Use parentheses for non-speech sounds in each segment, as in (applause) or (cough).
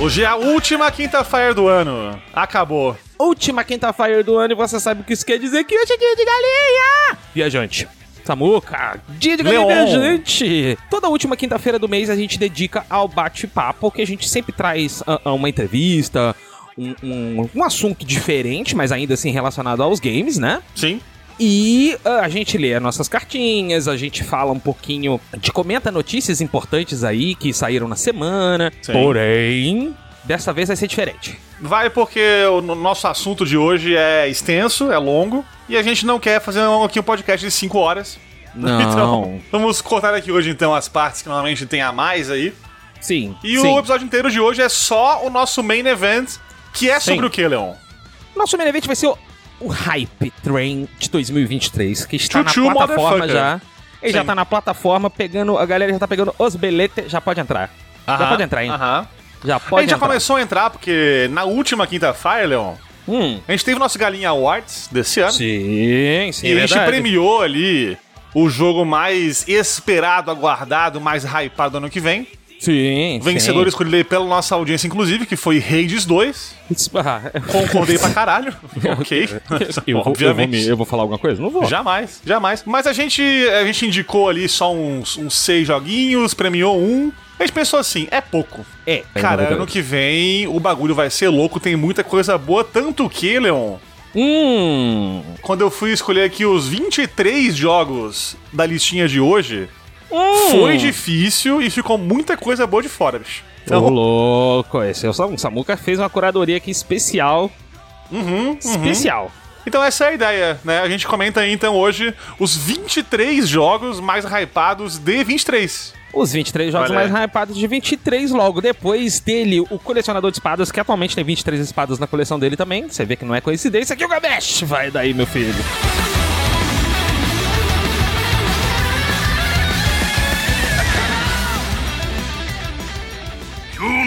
Hoje é a última quinta-feira do ano. Acabou. Última quinta-feira do ano e você sabe o que isso quer dizer que hoje é dia de galinha! Viajante. Samuca, dia de galinha viajante! Toda última quinta-feira do mês a gente dedica ao bate-papo, que a gente sempre traz ah, ah, uma entrevista, um, um, um assunto diferente, mas ainda assim relacionado aos games, né? Sim. E ah, a gente lê as nossas cartinhas, a gente fala um pouquinho, a gente comenta notícias importantes aí que saíram na semana. Sim. Porém, dessa vez vai ser diferente. Vai porque o no- nosso assunto de hoje é extenso, é longo, e a gente não quer fazer um, aqui um podcast de 5 horas. Não. (laughs) Então, vamos cortar aqui hoje então as partes que normalmente tem a mais aí. Sim. E sim. o episódio inteiro de hoje é só o nosso main event, que é sobre Sim. o que, Leon? Nosso main event vai ser o, o Hype Train de 2023, que está Chuchu, na plataforma já. Ele já Sim. tá na plataforma, pegando. A galera já tá pegando os beletes, já pode entrar. Já Aham, pode entrar, hein? Aham. Já A pode gente já entrar. começou a entrar, porque na última quinta-feira, Leon, Hum. a gente teve o nosso Galinha Awards desse ano. Sim, sim. E é a gente verdade. premiou ali o jogo mais esperado, aguardado, mais hypado do ano que vem. Sim. Vencedor escolhido aí pela nossa audiência, inclusive, que foi Hades 2. sim. Ah, Concordei pra caralho. (laughs) ok. eu, vou, eu, vou Obviamente. me- eu vou falar alguma coisa? Não vou. Jamais, jamais. Mas a gente, a gente indicou ali só uns, uns seis joguinhos, premiou um. A gente pensou assim, é pouco. É, Cara, é ano que vem o bagulho vai ser louco, tem muita coisa boa. Tanto que, Leon, Hum. quando eu fui escolher aqui os 23 jogos da listinha de hoje, hum. foi difícil e ficou muita coisa boa de fora, bicho. Ô, louco. Esse é o Sam- Samuca fez uma curadoria aqui especial. uhum, uhum. Especial. Então essa é a ideia, né? A gente comenta aí então hoje os 23 jogos mais hypados de 23. Os 23 jogos Olha mais hypados de 23 logo. Depois dele, o colecionador de espadas, que atualmente tem 23 espadas na coleção dele também. Você vê que não é coincidência que o Gabesh vai daí, meu filho.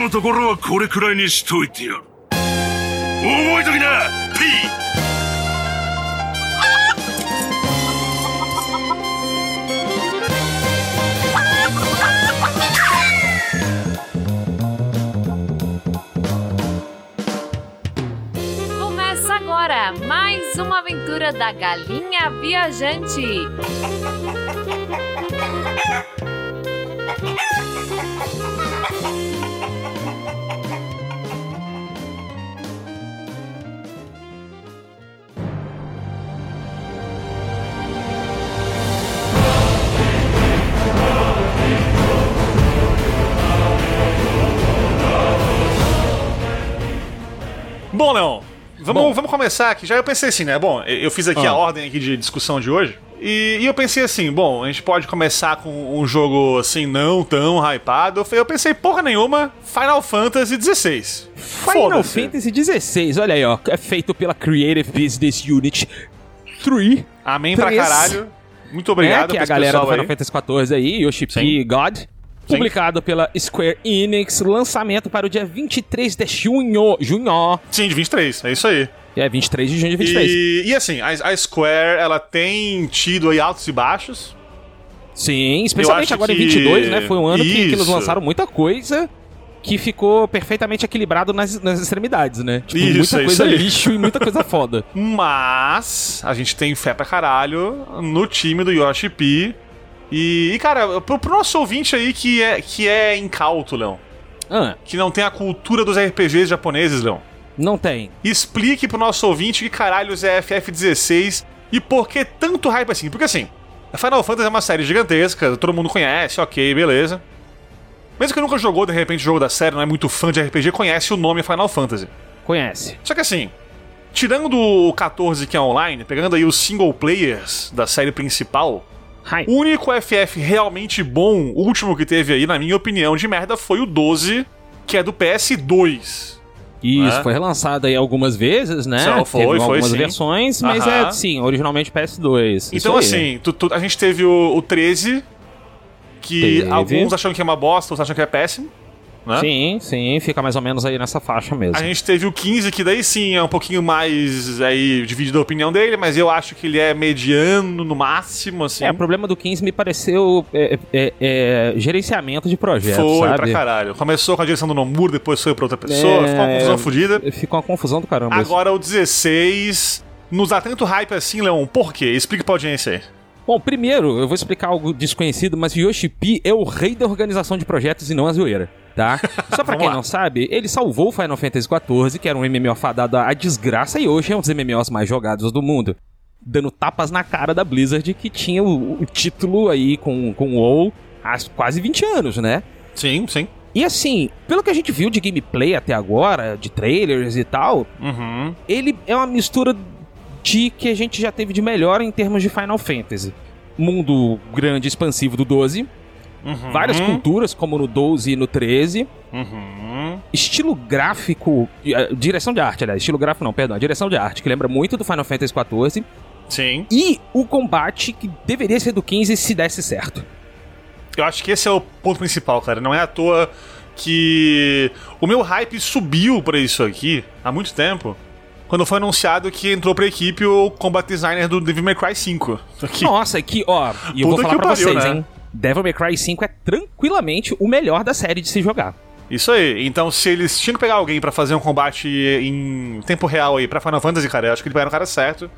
のところはこれくらいにしといてやる覚えときな P ！Começa agora mais uma aventura da Galinha Viajante. Vamos, Bom. vamos começar aqui. Já eu pensei assim, né? Bom, eu fiz aqui Ah. a ordem aqui de discussão de hoje. E, e eu pensei assim, bom, a gente pode começar com um jogo assim, não tão hypado. Eu pensei, porra nenhuma, Final Fantasy XVI. Final. Fantasy XVI, olha aí, ó. É feito pela Creative Business Unit 3. Amém pra Três. caralho. Muito obrigado que é pra a galera do Final aí. Fantasy XIV aí, Yoshi P. Sim. Publicado pela Square Enix, lançamento para o dia 23 de junho. Junho. Sim, de 23, é isso aí. É 23 de junho de 23. E, e assim, a, a Square, ela tem tido aí altos e baixos. Sim, especialmente agora em que- 22, né? Foi um ano que, que eles lançaram muita coisa que ficou perfeitamente equilibrado nas, nas extremidades, né? Tipo, Isso, muita é coisa lixo e muita coisa foda. (laughs) Mas a gente tem fé pra caralho no time do Yoshi P. E, e, cara, pro, pro nosso ouvinte aí que é, que é incauto, Leão, Ah, que não tem a cultura dos RPGs japoneses, Leão, não tem. explique pro nosso ouvinte que caralhos é FF16 e por que tanto hype assim. Porque assim, a Final Fantasy é uma série gigantesca, todo mundo conhece, ok, beleza. Mesmo que nunca jogou, de repente, o jogo da série, não é muito fã de RPG, conhece o nome Final Fantasy. Conhece. Só que assim, tirando o 14 que é online, pegando aí os single players da série principal, Hi. o único FF realmente bom, o último que teve aí, na minha opinião, de merda, foi o 12, que é do PS2. Isso, É. foi relançado aí algumas vezes, né? Só foi, Teve foi algumas sim. versões, mas Aham. é, sim, originalmente PS2. Isso Então, assim, tu- tu- a gente teve o, o 13, Que Teve. alguns acham que é uma bosta, outros acham que é péssimo. Né? Sim, sim, fica mais ou menos aí nessa faixa mesmo. A gente teve o 15, que daí sim é um pouquinho mais aí dividido a opinião dele, mas eu acho que ele é mediano no máximo, assim. É, o problema do 15 me pareceu é, é, é, gerenciamento de projeto, Foi sabe? pra caralho. Começou com a direção do Nomura, depois foi pra outra pessoa, É, ficou uma confusão fodida. Ficou uma confusão do caramba. isso. Agora o 16 nos dá tanto hype assim, Leon. Por quê? Explica pra audiência aí. Bom, primeiro, eu vou explicar algo desconhecido, mas Yoshi P é o rei da organização de projetos e não a zoeira, tá? (laughs) Só pra quem lá. não sabe, ele salvou o Final Fantasy XIV, que era um MMO fadado à desgraça, e hoje é um dos MMOs mais jogados do mundo. Dando tapas na cara da Blizzard, que tinha o, o título aí com, com o WoW há quase 20 anos, né? Sim, sim. E assim, pelo que a gente viu de gameplay até agora, de trailers e tal, Uhum. ele é uma mistura de que a gente já teve de melhor em termos de Final Fantasy. Mundo grande, expansivo do 12, Uhum. várias culturas, como no 12 e no 13, Uhum. estilo gráfico, eh, direção de arte, aliás, estilo gráfico não, perdão, direção de arte, que lembra muito do Final Fantasy 14, Sim. e o combate que deveria ser do 15 se desse certo. Eu acho que esse é o ponto principal, cara. Não é à toa que o meu hype subiu pra isso aqui há muito tempo. Quando foi anunciado que entrou pra equipe o combat designer do Devil May Cry 5. Aqui. Nossa, que, ó, e eu vou falar pra pariu, vocês, né? hein, Devil May Cry 5 é tranquilamente o melhor da série de se jogar. Isso aí. Então, se eles tinham que pegar alguém pra fazer um combate em tempo real aí pra Final Fantasy, cara, eu acho que ele pegaram o cara certo.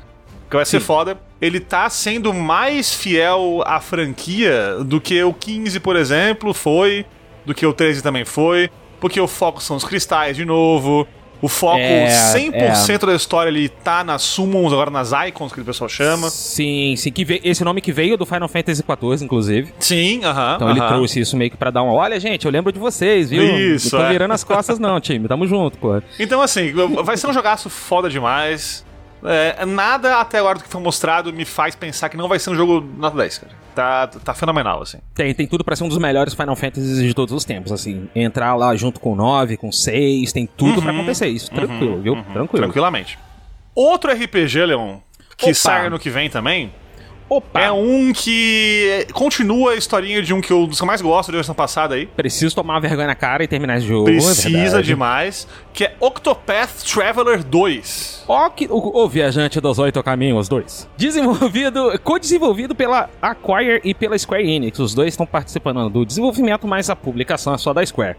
Que vai ser foda. Ele tá sendo mais fiel à franquia do que o 15, por exemplo, foi. Do que o 13 também foi. Porque o foco são os cristais de novo. O foco, É, 100% da história, ele tá nas summons, agora nas icons, que o pessoal chama. Sim, sim, que ve- esse nome que veio do Final Fantasy XIV, inclusive. Sim, aham. Então ele aham. trouxe isso meio que pra dar uma. Olha, gente, eu lembro de vocês, viu? Isso, Não tô é. virando as costas, não, time. Tamo junto, pô. Então, assim, vai ser um jogaço foda demais. É, nada até agora do que foi mostrado me faz pensar que não vai ser um jogo nota 10, cara. Tá, tá fenomenal, assim. Tem, tem tudo pra ser um dos melhores Final Fantasies de todos os tempos, assim. Entrar lá junto com o 9, com o 6, tem tudo pra acontecer isso. Tranquilo, viu? Tranquilo. Tranquilamente. Outro RPG, Leon, que Opa. sai ano que vem também, Opa! é um que continua a historinha de um que eu, dos que eu mais gosto da versão passada aí. Preciso tomar vergonha na cara e terminar esse jogo. Precisa é demais. Que é Octopath Traveler 2. Ó, que, o, o Viajante dos Oito Caminhos 2. Desenvolvido, co-desenvolvido pela Acquire e pela Square Enix. Os dois estão participando do desenvolvimento, mas a publicação é só da Square.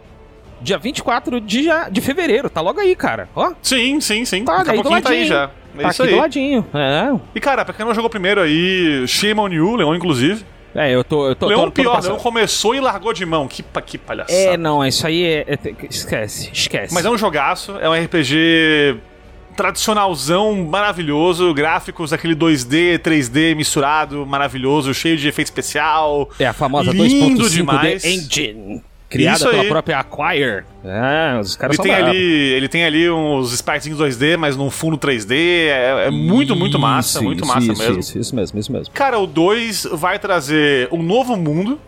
Dia 24 de, de fevereiro, tá logo aí, cara. Ó, Sim, sim, sim. tá, Daqui a pouquinho tá aí já. É tá isso aqui aí. do ladinho. É, E cara, pra quem não jogou primeiro aí, shame on you, Leon, inclusive. é eu tô. Eu tô Leon tô- tô pior, passando. Leon começou e largou de mão. Que, que palhaçada. É, não, isso aí é. é- esquece, esquece. Mas é um jogaço, é um RPG tradicionalzão, maravilhoso, gráficos aquele 2D, 3D misturado, maravilhoso, cheio de efeito especial. É a famosa lindo 2.5D demais. Engine. Criada Isso pela aí. própria Acquire. É, os caras Ele são tem, bravos. ali, ele tem ali uns spritezinhos 2D, mas num fundo 3D. É, é muito, muito massa, Isso, muito isso, massa isso, mesmo. Isso, isso mesmo, isso mesmo. Cara, o 2 vai trazer um novo mundo,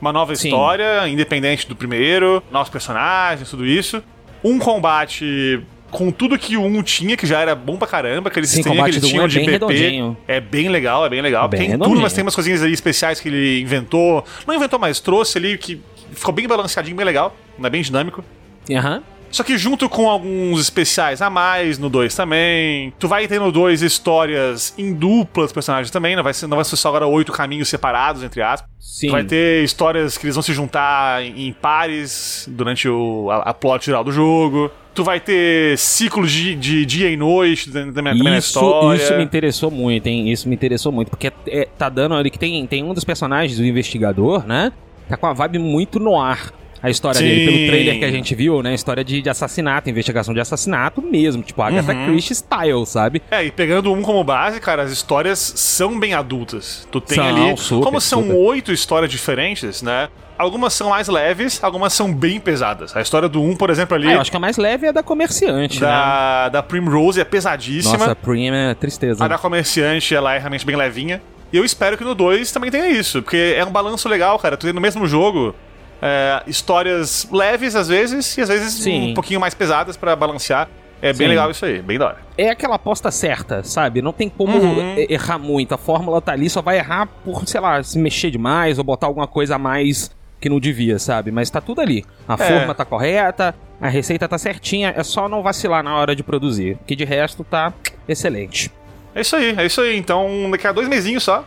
uma nova Sim. história, independente do primeiro, novos personagens, tudo isso. Um combate com tudo que o 1 tinha, que já era bom pra caramba, aquele Sim, sistema que eles um tinham é de bem PP. É bem legal, é bem legal. Bem tem tudo, redondinho. mas tem umas coisinhas ali especiais que ele inventou. Não inventou, mas trouxe ali, que ficou bem balanceadinho, bem legal. É bem dinâmico. Aham. Só que junto com alguns especiais a mais no 2 também. Tu vai ter no 2 histórias em duplas personagens também. Não vai ser, não vai ser só agora oito caminhos separados, entre aspas. Sim. Tu vai ter histórias que eles vão se juntar em em pares durante o, a, a plot geral do jogo. Tu vai ter ciclos de, de dia e noite também na Isso, história. isso me interessou muito, hein? Isso me interessou muito, porque é, tá dando ali que tem, tem um dos personagens, o investigador, né? Tá com uma vibe muito no ar. A história Sim. dele, pelo trailer que a gente viu, né? História de, de assassinato, investigação de assassinato mesmo, tipo Agatha Uhum. Christie style, sabe? É, e pegando um como base, cara, as histórias são bem adultas. Tu tem São, ali. super, como são oito histórias diferentes, né? Algumas são mais leves, algumas são bem pesadas. A história do um, por exemplo, ali. Ah, eu acho que a mais leve é a da comerciante, né? da, da Primrose é pesadíssima. Nossa, a Prim é tristeza. A da comerciante, ela é realmente bem levinha. E eu espero que no 2 também tenha isso, porque é um balanço legal, cara. Tu tem no mesmo jogo é, histórias leves às vezes, e às vezes Sim. um pouquinho mais pesadas pra balancear. É bem Sim. legal isso aí, bem da hora. É aquela aposta certa, sabe? Não tem como Uhum. errar muito. A fórmula tá ali, só vai errar por, sei lá, se mexer demais ou botar alguma coisa a mais que não devia, sabe? Mas tá tudo ali. A É. forma tá correta, a receita tá certinha, é só não vacilar na hora de produzir. Que de resto tá excelente. É isso aí, é isso aí. Então, daqui a dois mesinhos só.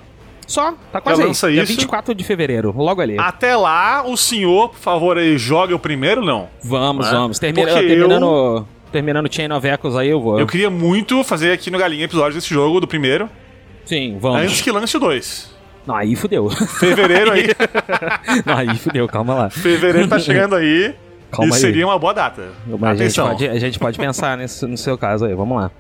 Só, tá quase aí. lança Dia isso. 24 de fevereiro, logo ali. Até lá, o senhor, por favor, aí, jogue o primeiro, não? vamos, né? vamos. Termina, Porque terminando, terminando Chain of Echoes aí, eu vou. Eu queria muito fazer aqui no Galinha episódio desse jogo, do primeiro, Sim, vamos. antes que lance o dois. Não, aí fudeu. Fevereiro aí, (laughs) não, aí fudeu, calma lá. fevereiro tá chegando aí. Calma e aí. seria uma boa data. Mas a gente, Atenção. pode, a gente pode pensar nesse, no seu caso aí, vamos lá.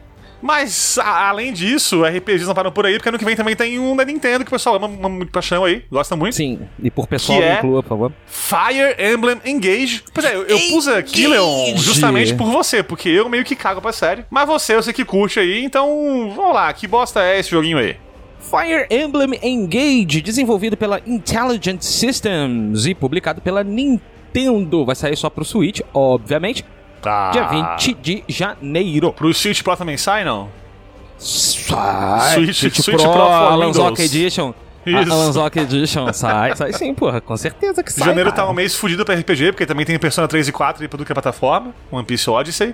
Mas, a- além disso, RPGs não param por aí, porque ano que vem também tem um da Nintendo que o pessoal ama ama muito paixão aí, gosta muito. Sim, e por pessoal, é? inclua, por favor. Fire Emblem Engage. Pois é, eu, eu pus aqui, Leon, justamente por você, porque eu meio que cago pra série. Mas você, eu sei que curte aí, então vamos lá, que bosta é esse joguinho aí? Fire Emblem Engage, desenvolvido pela Intelligent Systems e publicado pela Nintendo. Vai sair só pro Switch, obviamente, Tá. dia 20 de janeiro. Pro Switch Pro também sai, não? Sai, Switch- Switch Pro, Pro for Alanzoc Windows. Edition. Isso. A Alanzoc Edition sai, sai sim, porra, com certeza que sai. Janeiro cara. tá um mês fudido pra RPG, porque também tem Persona 3 e 4 aí pra tudo que é plataforma, One Piece Odyssey.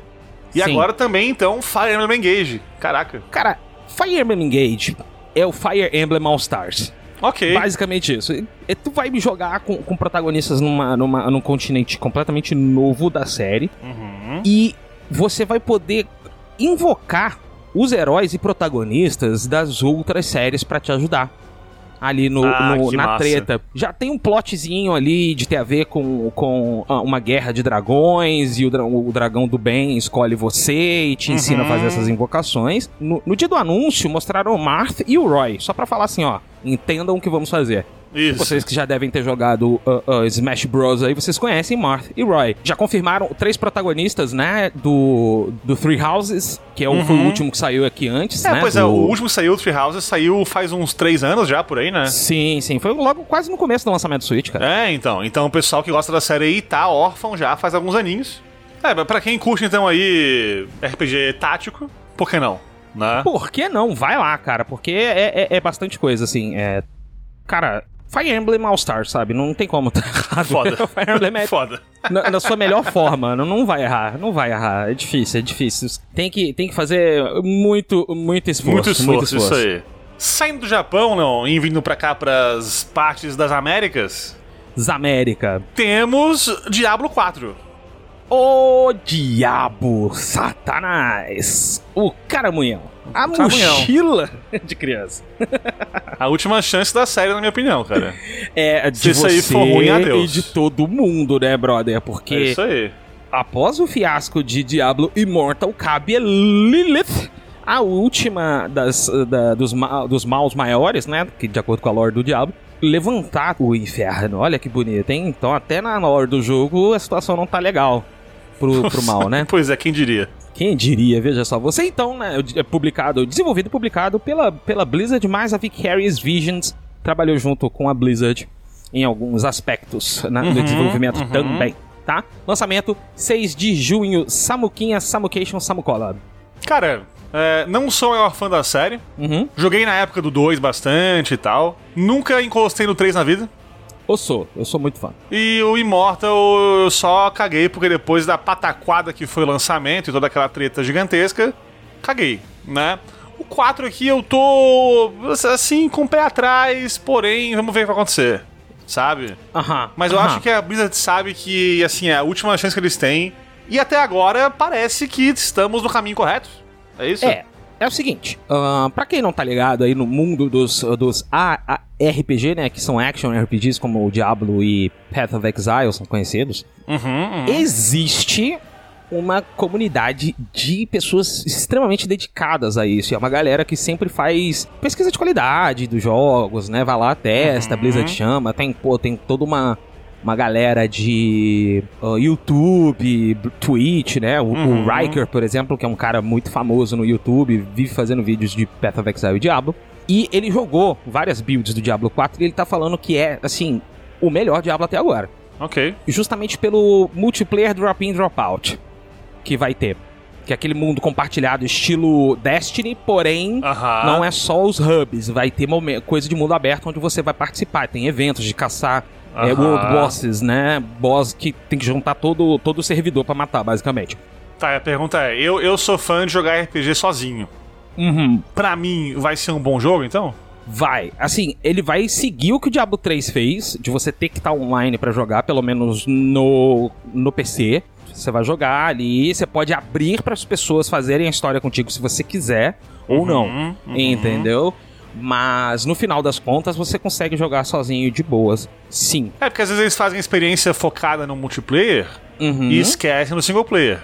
E Sim. agora também, então, Fire Emblem Engage. Caraca. Cara, Fire Emblem Engage é o Fire Emblem All Stars. Ok. Basicamente isso. E- tu vai me jogar com, com protagonistas numa, numa, num continente completamente novo da série. Uhum. E você vai poder invocar os heróis e protagonistas das outras séries pra te ajudar. Ali no, Ah, no- na massa. treta. Já tem um plotzinho ali de ter a ver com, com ah, uma guerra de dragões e o, dra- o dragão do bem escolhe você e te ensina a Uhum. fazer essas invocações. No, no dia do anúncio, mostraram o Marth e o Roy. Só pra falar assim, ó, entendam o que vamos fazer. Isso. Vocês que já devem ter jogado uh, uh, Smash Bros. aí, vocês conhecem Marth e Roy. Já confirmaram três protagonistas, né? Do, do Three Houses, que é o, foi o Uhum. último que saiu aqui antes, É, né? pois é, do- o último que saiu, o Three Houses, saiu faz uns três anos já, por aí, né? Sim, sim. Foi logo quase no começo do lançamento do Switch, cara. É, então. Então o pessoal que gosta da série aí tá órfão já faz alguns aninhos. É, pra quem curte então aí RPG tático, por que não? Né? Por que não? Vai lá, cara, porque é, é, é bastante coisa, assim. É... Cara, Fire Emblem All Star, sabe? Não tem como (laughs) tá errado. Foda. (laughs) Fire Emblem é Foda. na, na sua melhor forma. Não, não vai errar, não vai errar. É difícil, é difícil. Tem que, tem que fazer muito, muito esforço. Muito esforço, isso aí. Saindo do Japão, não, e vindo pra cá pras partes das Américas, Zamérica. temos Diablo 4. O diabo, Satanás, o caramunhão, a mochila (laughs) de criança. A última chance da série, na minha opinião, cara. (laughs) É de Se isso você aí for ruim, adeus. e de todo mundo, né, brother? É Porque isso aí. após o fiasco de Diablo Immortal, cabe a Lilith, a última das, da- dos, ma- dos maus maiores, né? Que de acordo com a lore do Diablo, levantar o inferno. Olha que bonito, hein? Então, até na lore do jogo, a situação não tá legal pro, pro (laughs) mal, né? Pois é, quem diria? Quem diria, veja só. Você então, né, é publicado, desenvolvido e publicado pela, pela Blizzard, mais a Vicarious Visions trabalhou junto com a Blizzard em alguns aspectos né, do Uhum, desenvolvimento uhum. também, tá? Lançamento 6 de junho, Samuquinha, Samucation, Samucola. Cara, é, não sou o maior fã da série. Uhum. Joguei na época do 2 bastante e tal. Nunca encostei no 3 na vida. Eu sou, eu sou muito fã. E o Immortal eu só caguei porque depois da pataquada que foi o lançamento e toda aquela treta gigantesca, caguei, né? O 4 aqui eu tô assim com o pé atrás, porém vamos ver o que vai acontecer, sabe? Aham. Mas eu aham. acho que a Blizzard sabe que assim é a última chance que eles têm e até agora parece que estamos no caminho correto. É isso? É, é o seguinte, ahn, pra quem não tá ligado aí no mundo dos, dos ARPG, né, que são action RPGs como o Diablo e Path of Exile são conhecidos, Uhum, uhum. existe uma comunidade de pessoas extremamente dedicadas a isso. E é uma galera que sempre faz pesquisa de qualidade dos jogos, né? Vai lá, testa, Uhum. Blizzard chama, tem, pô, tem toda uma, uma galera de ah, YouTube, Twitch, né? O, Uhum. o Riker, por exemplo, que é um cara muito famoso no YouTube, vive fazendo vídeos de Path of Exile e Diablo. E ele jogou várias builds do Diablo 4 e ele tá falando que é, assim, o melhor Diablo até agora Ok. justamente pelo multiplayer drop-in drop-out que vai ter. Que é aquele mundo compartilhado estilo Destiny, porém não é só os hubs. Vai ter coisa de mundo aberto onde você vai participar. Tem eventos de caçar é. World Bosses, né? Boss que tem que juntar todo, todo o servidor pra matar, basicamente. Tá, a pergunta é: eu, eu sou fã de jogar RPG sozinho. Uhum. Pra mim, vai ser um bom jogo, então? Vai. Assim, ele vai seguir o que o Diablo 3 fez, de você ter que estar online pra jogar, pelo menos no, no PC. Você vai jogar ali, você pode abrir para as pessoas fazerem a história contigo se você quiser ou não. Uhum, uhum. Entendeu? Mas no final das contas você consegue jogar sozinho de boas. Sim. É, porque às vezes eles fazem experiência focada no multiplayer Uhum. e esquecem no single player.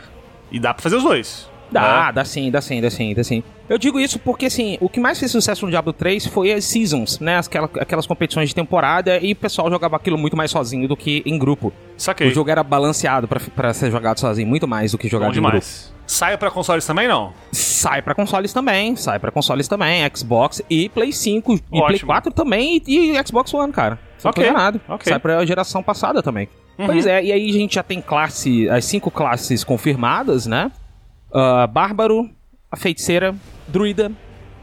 E dá pra fazer os dois. Dá, né? dá sim, dá sim, dá sim, dá sim. Eu digo isso porque, assim, o que mais fez sucesso no Diablo 3 foi as Seasons, né? Aquela- aquelas competições de temporada e o pessoal jogava aquilo muito mais sozinho do que em grupo. Saquei. O jogo era balanceado pra, pra ser jogado sozinho, muito mais do que Bom jogado em grupo. Sai pra consoles também, não? Sai pra consoles também, sai pra consoles também, Xbox e Play 5 e Play Ótimo. 4 também e, e Xbox One, cara. Não Ok, tô enganado. ok. Sai pra geração passada também. Uhum. Pois é, e aí a gente já tem classe, as cinco classes confirmadas, né? Ah, Bárbaro, a Feiticeira, Druida,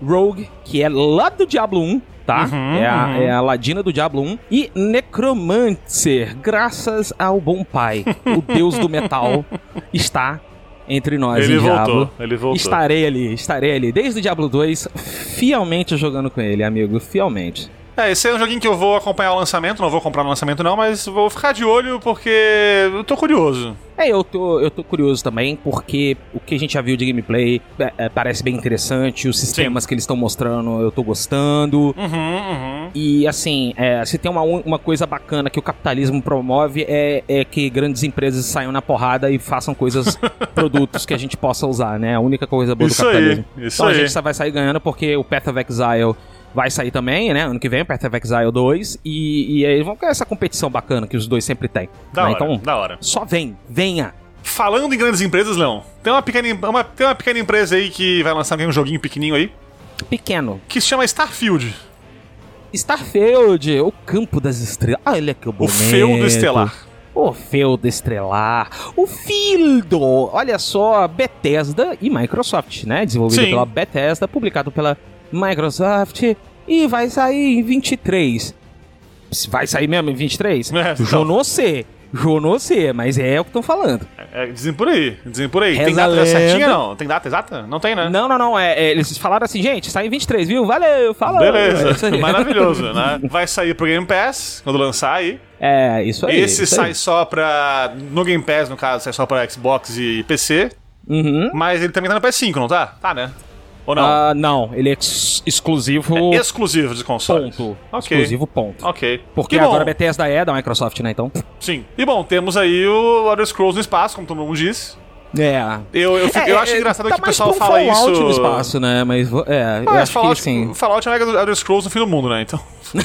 Rogue, que é lá do Diablo 1, tá? Uhum, é, a, uhum. é a Ladina do Diablo 1. E Necromancer, graças ao bom pai, o deus do metal, (laughs) está entre nós Ele em Diablo. voltou, ele voltou. Estarei ali, estarei ali. Desde o Diablo 2, fielmente jogando com ele, amigo, fielmente. É, esse é um joguinho que eu vou acompanhar o lançamento, não vou comprar no lançamento não, mas vou ficar de olho porque eu tô curioso. É, eu tô, eu tô curioso também, porque o que a gente já viu de gameplay é, é, parece bem interessante, os sistemas que eles estão mostrando eu tô gostando. Uhum, uhum. E assim, é, se tem uma, uma coisa bacana que o capitalismo promove é, é que grandes empresas saiam na porrada e façam coisas, (laughs) produtos que a gente possa usar, né? A única coisa boa Isso do aí, capitalismo. isso então a aí. gente só vai sair ganhando porque o Path of Exile vai sair também, né? Ano que vem, Path of Exile 2. E, e aí vamos ter essa competição bacana que os dois sempre têm. Da né? hora, Então, da hora. só vem, venha. Falando em grandes empresas, Leão, tem uma pequena, uma, tem uma pequena empresa aí que vai lançar um joguinho pequenininho aí, Pequeno. que se chama Starfield. Starfield, o campo das estrelas. Olha que O bonito. feudo estelar. O feudo estelar. O Fildo. Olha só, Bethesda e Microsoft, né? Desenvolvido Sim. pela Bethesda, publicado pela Microsoft. E vai sair em 23. Vai sair mesmo em 23? É, Eu então. não sei. Eu não sei, mas é o que estão falando. É, dizem por aí, dizem por aí. Reza tem data lenda. certinha não? Tem data exata? Não tem, né? Não, não, não. É, é, eles falaram assim, gente, sai em 23, viu? Valeu, falou. Beleza, É maravilhoso, né? Vai sair pro Game Pass quando lançar aí. É, isso aí. Esse isso sai aí. só pra. No Game Pass, no caso, sai só pra Xbox e PC. Uhum. Mas ele também tá no PS5, não tá? Tá, né? Ou não? Ah, não, ele é ex- exclusivo. É exclusivo de console. Ponto. Ok. Exclusivo ponto. Ok. Porque E bom, agora a Bethesda é da Microsoft, né? Então. Sim. E bom, temos aí o Elder Scrolls no espaço, como todo mundo diz. É. Eu, eu, fico- eu acho engraçado tá que o pessoal fala Fallout isso. no espaço, né? Mas é, eu Ah, acho Fallout, que assim. Fallout é o Elder Scrolls no fim do mundo, né? Então. (laughs)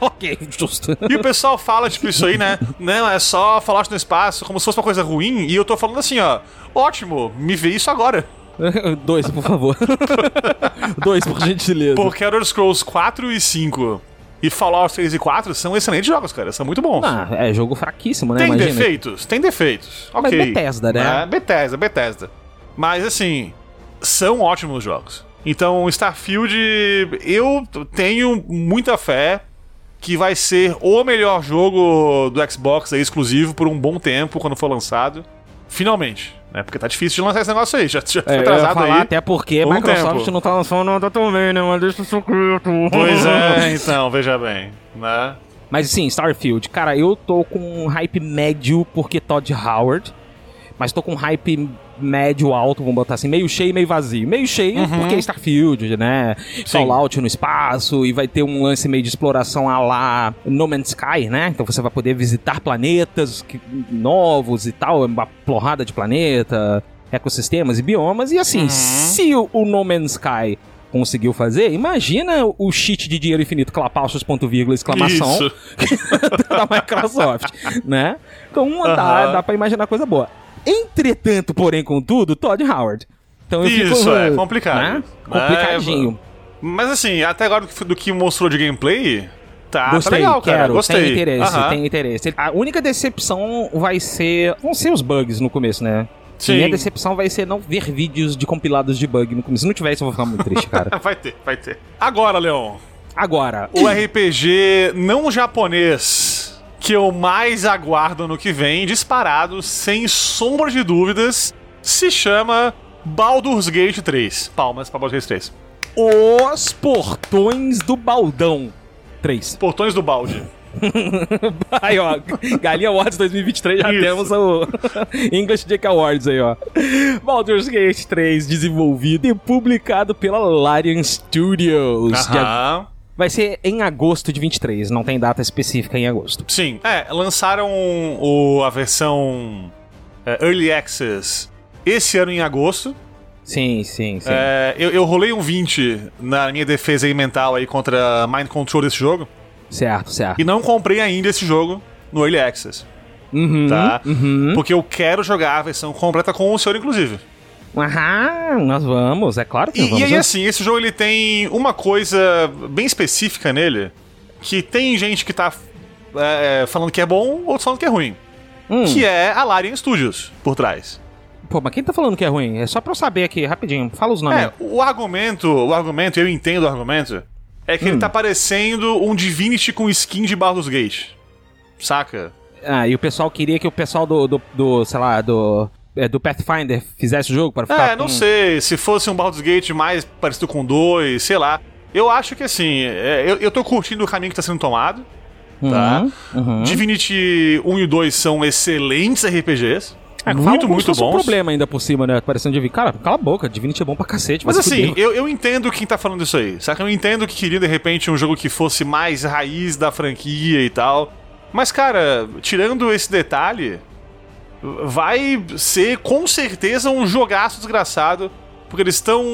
ok, justo. E o pessoal fala, tipo, isso aí, né? Não, é só Fallout no espaço, como se fosse uma coisa ruim. E eu tô falando assim, ó. Ótimo, me vê isso agora. (laughs) Dois, por favor. (laughs) Dois, por gentileza. Porque Elder Scrolls 4 e 5 e Fallout 3 e 4 são excelentes jogos, cara. São muito bons. Ah, é jogo fraquíssimo, né? tem Imagina. defeitos? Tem defeitos. Mas Ok. Bethesda, né? É, Bethesda, Bethesda. Mas assim, são ótimos jogos. Então, Starfield, eu tenho muita fé que vai ser o melhor jogo do Xbox aí, exclusivo por um bom tempo quando for lançado. Finalmente. Né? Porque tá difícil de lançar esse negócio aí. Já, já foi É, ia atrasado falar aí. até porque por um Microsoft tempo. não tá lançando nada também, né? Mas deixa secreto. Pois é, (laughs) então, veja bem. Né? Mas sim, Starfield, cara, eu tô com um hype médio porque Todd Howard, mas tô com um hype médio alto, vamos botar assim, meio cheio e meio vazio. Meio cheio porque é Starfield, né? Fallout no espaço e vai ter um lance meio de exploração a lá No Man's Sky, né? Então você vai poder visitar planetas que- novos e tal, uma porrada de planeta, ecossistemas e biomas. E assim, se o, o No Man's Sky conseguiu fazer, imagina o cheat de dinheiro infinito, clapauchos, ponto vírgula, exclamação (laughs) da Microsoft, né? Então dá, Aham. dá pra imaginar coisa boa. Entretanto, porém, contudo, Todd Howard. Então Isso, fico, é complicado. Né? É, Complicadinho. Mas assim, até agora do que, mostrou de gameplay, tá, Gostei, tá legal, cara. quero, Gostei. tem interesse, Aham. tem interesse. A única decepção vai ser, vão ser os bugs no começo, né? Sim. Minha decepção vai ser não ver vídeos de compilados de bug no começo. Se não tiver isso, eu vou ficar muito triste, cara. (laughs) Vai ter, vai ter. Agora, Leon, Agora, o RPG não japonês que eu mais aguardo no que vem, disparado, sem sombra de dúvidas, se chama Baldur's Gate 3. Palmas pra Baldur's Gate 3. Os Portões do Baldão 3. (laughs) Portões do balde. (laughs) Aí, ó, Galinha Awards 2023 já Isso. temos o (laughs) English Jake Awards aí, ó. Baldur's Gate 3, desenvolvido e publicado pela Larian Studios. Dia- Aham. Vai ser em agosto de 23, não tem data específica em agosto. Sim, é, lançaram o, a versão é, Early Access esse ano em agosto. Sim, sim, sim. É, eu, eu rolei um 20 na minha defesa aí mental aí contra Mind Control desse jogo. Certo, certo. E não comprei ainda esse jogo no Early Access, Uhum, tá? uhum. Porque eu quero jogar a versão completa com o senhor, inclusive. Aham, nós vamos, é claro que E, vamos. e aí, assim, esse jogo ele tem uma coisa bem específica nele, que tem gente que tá é, falando que é bom, outros falando que é ruim. Hum. Que é a Larian Studios por trás. Pô, mas quem tá falando que é ruim? É só pra eu saber aqui, rapidinho. Fala os nomes. É, o argumento, o argumento, eu entendo o argumento, é que ele Hum. tá parecendo um Divinity com skin de Baldur's Gate. Saca? Ah, e o pessoal queria que o pessoal do, do, do, sei lá, do, é, do Pathfinder fizesse o jogo para ficar É, não com- sei, se fosse um Baldur's Gate mais parecido com dois, sei lá. Eu acho que assim, é, eu, eu tô curtindo o caminho que tá sendo tomado. tá? Uhum, uhum. Divinity 1 e 2 são excelentes RPGs. É, muito, muito bons. um problema ainda por cima, né? Parecendo Divinity. Cara, cala a boca, Divinity é bom pra cacete. Mas assim, eu, eu entendo quem tá falando isso aí. Saca? Eu entendo que queria de repente um jogo que fosse mais raiz da franquia e tal. Mas, cara, tirando esse detalhe, vai ser com certeza um jogaço desgraçado. Porque eles estão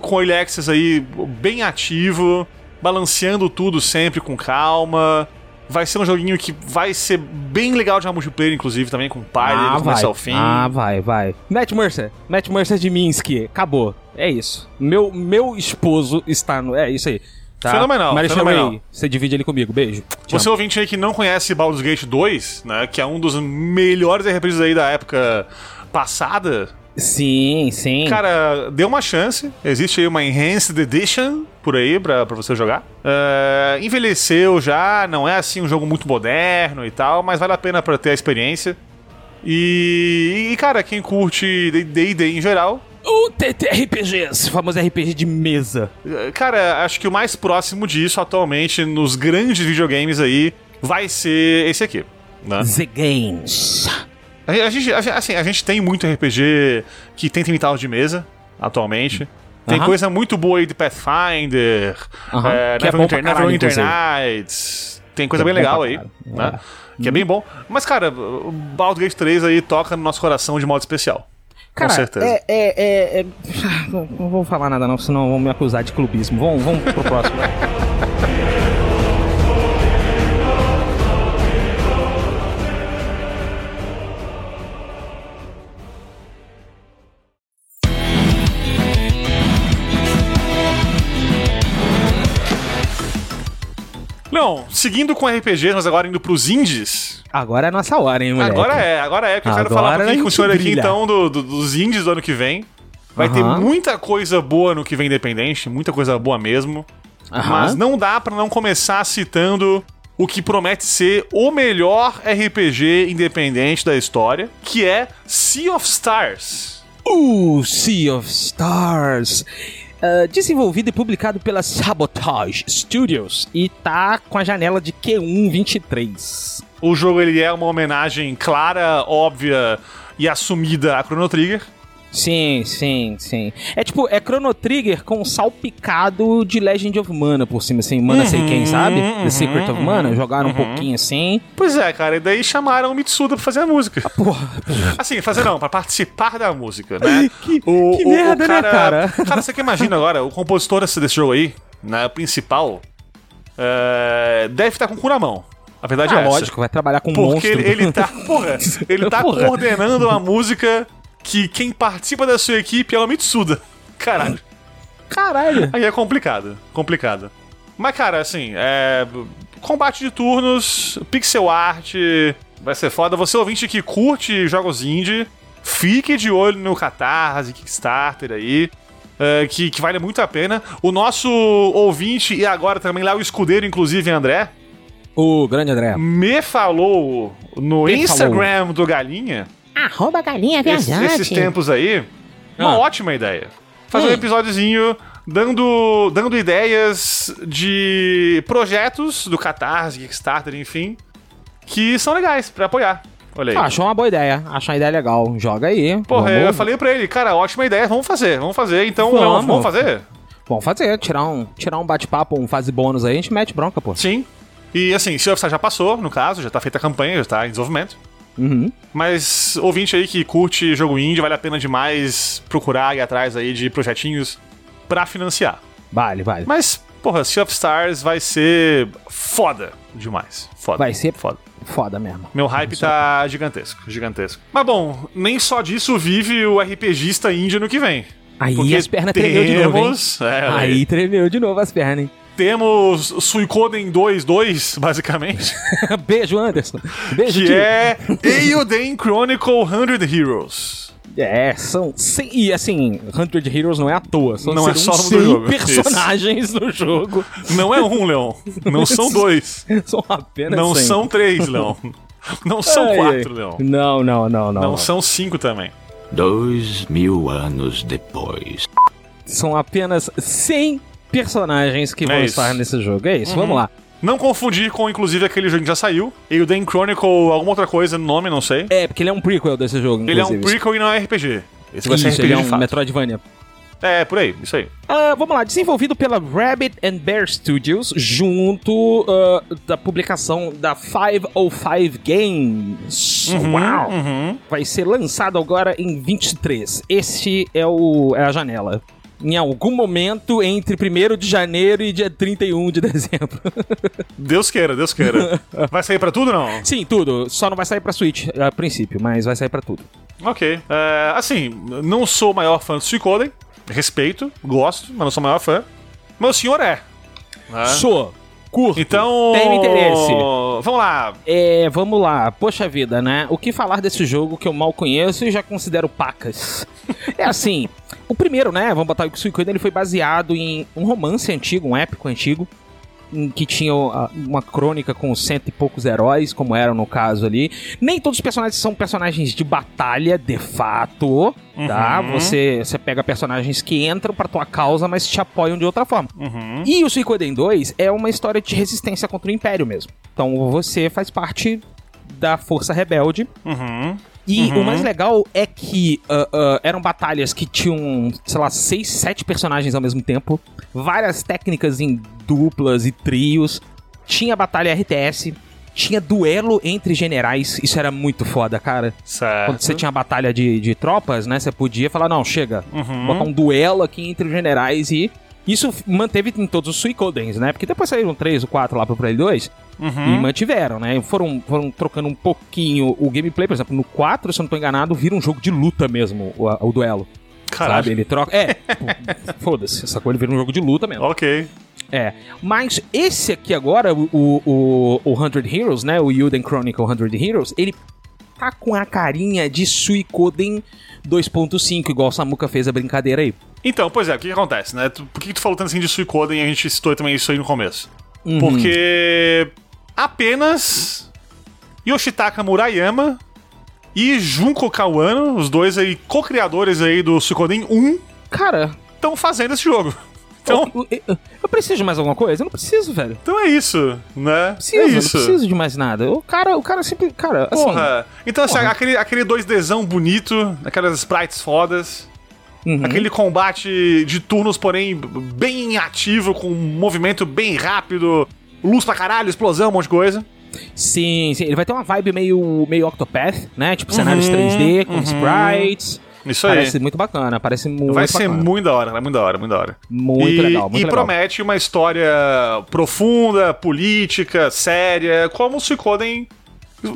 com o Early Access aí bem ativo, balanceando tudo sempre com calma. Vai ser um joguinho que vai ser bem legal de multiplayer, inclusive, também com party, ah, do começo vai. ao fim. Ah, vai, vai. Matt Mercer. Matt Mercer de Minsk. Acabou. É isso. Meu, meu esposo está no... É isso aí. Tá? Fenomenal, Marissa fenomenal. Ray, você divide ele comigo. Beijo. Te Você amo. ouvinte aí que não conhece Baldur's Gate 2, né, que é um dos melhores RPGs aí da época passada, Sim, sim. cara, dê uma chance. Existe aí uma Enhanced Edition por aí pra, pra você jogar. É, envelheceu já, não é assim um jogo muito moderno e tal, mas vale a pena pra ter a experiência. E, e, cara, quem curte D&D em geral, O TTRPGs, famoso RPG de mesa. é, cara, acho que o mais próximo disso atualmente nos grandes videogames aí vai ser esse aqui. Né? The Games. A gente, a gente- a assim, a gente tem muito RPG que tenta imitar os de mesa, atualmente. Tem coisa muito boa aí de Pathfinder, Aham, é, que é caralho. Nights. Tem coisa Que é bem legal aí, né? Que é bem bom. Mas, cara, o Baldur's Gate 3 aí toca no nosso coração de modo especial. Cara, com certeza. É, é, é, é- (laughs) Não não vou falar nada não, senão vão me acusar de clubismo. Vamos, vamos pro próximo. Não, seguindo com RPG, mas agora indo pros indies. Agora é a nossa hora, hein, moleque? Agora é, agora é que eu quero Agora falar um pouquinho com o senhor aqui, então, do- do- dos indies do ano que vem. Vai ter Aham. muita coisa boa no que vem independente, muita coisa boa mesmo. Aham. Mas não dá pra não começar citando o que promete ser o melhor RPG independente da história, que é Sea of Stars. Uh, Sea of Stars. Ah, desenvolvido e publicado pela Sabotage Studios e tá com a janela de Q1 23. O jogo ele é uma homenagem clara, óbvia e assumida a Chrono Trigger. Sim, sim, sim. É tipo, é Chrono Trigger com salpicado de Legend of Mana por cima, assim. Mana sei quem, sabe? The Secret of Mana. Jogaram um pouquinho assim. Pois é, cara, e daí chamaram o Mitsuda pra fazer a música. Porra, Assim, fazer não, pra participar da música, né? (laughs) Que- que merda, né, cara? (laughs) Cara, você que imagina agora, o compositor desse, jogo aí, né, principal, é, deve estar com o cu na mão. A verdade ah, é essa. lógico, vai trabalhar com Porque monstro. ele, ele tá, porra, (laughs) ele tá Porra. coordenando uma música que quem participa da sua equipe é o Mitsuda. Caralho. Caralho. Aí é complicado, complicado. Mas, cara, assim, é. Combate de turnos, pixel art, vai ser foda. Você ouvinte que curte jogos indie, fique de olho no Catarse, Kickstarter aí. é, que, que vale muito a pena. O nosso ouvinte, e agora também lá o escudeiro, inclusive, André, O grande André. me falou no Me Instagram do Galinha, Arroba galinha esses, viajante. esses tempos aí, uma Ah. ótima ideia. Fazer um Hum. episódiozinho dando, dando ideias de projetos do Catarse, Kickstarter, enfim, que são legais pra apoiar. Olha aí. Ah, achou uma boa ideia. Achou uma ideia legal. Joga aí. Porra, vamos, eu falei pra ele, cara, ótima ideia, vamos fazer, vamos fazer. Então, Vamos. Leon, vamos fazer? Vamos fazer. Tirar um, tirar um bate-papo, um fase bônus aí. A gente mete bronca, pô. Sim. E assim, Stars já passou, no caso, já tá feita a campanha, já tá em desenvolvimento. Uhum. Mas ouvinte aí que curte jogo indie, vale a pena demais procurar e ir atrás aí de projetinhos pra financiar. Vale, vale. Mas, porra, Sea of Stars vai ser foda demais. Foda. Vai ser foda. Foda mesmo. Meu hype tá gigantesco, gigantesco. Mas bom, nem só disso vive o RPGista índio no que vem. Aí as pernas tremeu de novo, hein? (laughs) é, olha Aí tremeu de novo as pernas, hein? Temos Suicoden 2.2, basicamente, (laughs) Beijo, Anderson. Beijo, que tio. é Eiyuden Chronicle 100 Heroes. É, são 100, e assim, 100 Heroes não é à toa, são Não é só no 100 jogo. personagens no jogo. Não é um, Leon. Não (laughs) são dois. São apenas Não 100. são três, Leon. (laughs) Não são Ai, quatro, ai. Leon. Não, não, não, não. Não são cinco também. Dois mil anos depois. São apenas 100 personagens que É vão isso. estar nesse jogo. É isso, vamos lá. Não confundir com, inclusive, aquele jogo que já saiu. Eiyuden Chronicle, alguma outra coisa no nome, não sei. É, porque ele é um prequel desse jogo, Ele é um inclusive. prequel e não é RPG. Esse vai Isso, ser RPG ele é um fato. Metroidvania. É, por aí, isso aí. Ah, vamos lá, desenvolvido pela Rabbit and Bear Studios, junto ah, da publicação da 505 Games. Uau! Uhum. Vai ser lançado agora em 23. Esse é, o, é a janela. Em algum momento entre 1 de janeiro e dia 31 de dezembro. (laughs) Deus queira, Deus queira. (laughs) Vai sair pra tudo, não? Sim, tudo. Só não vai sair pra Switch a princípio, mas vai sair pra tudo. Ok. É, assim, não sou o maior fã do Suicoden. Respeito, gosto, mas não sou o maior fã. Mas o senhor é. né? Sou. Curto. Então. Tenho interesse. Vamos lá. É, vamos lá. Poxa vida, né? O que falar desse jogo que eu mal conheço e já considero pacas? (laughs) é assim, o primeiro, né? Vamos botar o Suicoden, ele foi baseado em um romance antigo, um épico antigo, em que tinha ah, uma crônica com cento e poucos heróis, como era no caso ali. Nem todos os personagens são personagens de batalha, de fato, tá? Uhum. Você, você pega personagens que entram pra tua causa, mas te apoiam de outra forma. Uhum. E o Suicoden 2 é uma história de resistência contra o Império mesmo. Então você faz parte da Força Rebelde. Uhum. E o mais legal é que ah, ah, eram batalhas que tinham, sei lá, seis, sete personagens ao mesmo tempo. Várias técnicas em duplas e trios. Tinha batalha RTS. Tinha duelo entre generais. Isso era muito foda, cara. Certo. Quando você tinha batalha de, de tropas, né? Você podia falar, não, chega, Uhum. botar um duelo aqui entre os generais e. Isso manteve em todos os Suicodens, né? Porque depois saíram três ou quatro lá pro Play 2 Uhum. e mantiveram, né? Foram, foram trocando um pouquinho o gameplay, por exemplo, no 4, se eu não tô enganado, vira um jogo de luta mesmo, o, o duelo. Caralho. Sabe? Ele troca. É, tipo, (laughs) foda-se, essa coisa vira um jogo de luta mesmo. Ok. É. Mas esse aqui agora, o, o, o 100 Heroes, né? O Yuden Chronicle 100 Heroes, ele tá com a carinha de Suicoden 2.5, igual o Samuka fez a brincadeira aí. Então, pois é, o que, que acontece, né? Por que, que tu falou tanto assim de Suicoden e a gente citou também isso aí no começo? Uhum. Porque apenas Yoshitaka Murayama e Junko Kawano, os dois aí co-criadores aí do Suicoden 1, Cara, estão fazendo esse jogo. Então, eu, eu- eu preciso de mais alguma coisa? Eu não preciso, velho. então é isso, né? Preciso, é não isso. preciso de mais nada. O cara, o cara sempre. Cara, assim. Porra. Então, assim, porra. aquele, aquele 2Dzão bonito, aquelas sprites fodas, uhum. aquele combate de turnos, porém, bem ativo, com um movimento bem rápido, luz pra caralho, explosão, um monte de coisa. Sim, sim. Ele vai ter uma vibe meio, meio Octopath, né? Tipo cenários Uhum, 3D, com uhum. sprites. Isso aí. Parece muito bacana, parece muito Vai ser bacana. muito da hora, vai muito da hora, muito da hora. Muito e, legal, muito E legal. promete uma história profunda, política, séria, como o Suicoden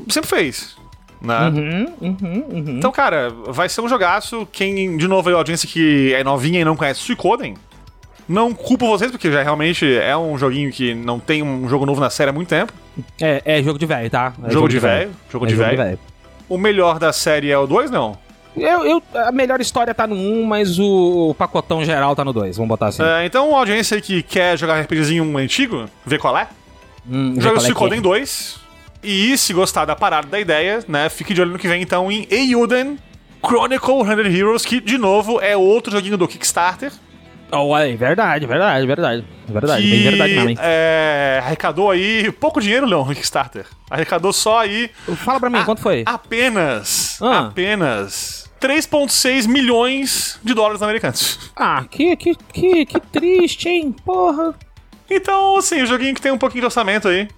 sempre fez. Né? Uhum, uhum, uhum. Então, cara, vai ser um jogaço. Quem, de novo, aí, a audiência que é novinha e não conhece Suicoden, não culpo vocês, porque já realmente é um joguinho que não tem um jogo novo na série há muito tempo. É, é jogo de velho, tá? É jogo, de velho. Jogo É de jogo velho. O melhor da série é o 2, não? Eu, eu- a melhor história tá no 1, mas o, pacotão geral tá no 2. Vamos botar assim. É, então, a audiência que quer jogar RPGzinho antigo, vê qual é. Hum, Joga o é é. 2. E se gostar da parada da ideia, né, fique de olho no que vem então em Eiyuden Chronicle 100 Heroes, que de novo é outro joguinho do Kickstarter. Oh, é verdade, verdade, verdade. Verdade, que bem verdade mesmo, hein? é, arrecadou aí pouco dinheiro, Leon, no Kickstarter. Arrecadou só aí Fala pra mim, Ah, quanto foi? apenas, Ah. apenas 3,6 milhões de dólares americanos. Ah, que, que, que, que triste, hein? Porra. Então, assim, o joguinho que tem um pouquinho de orçamento aí,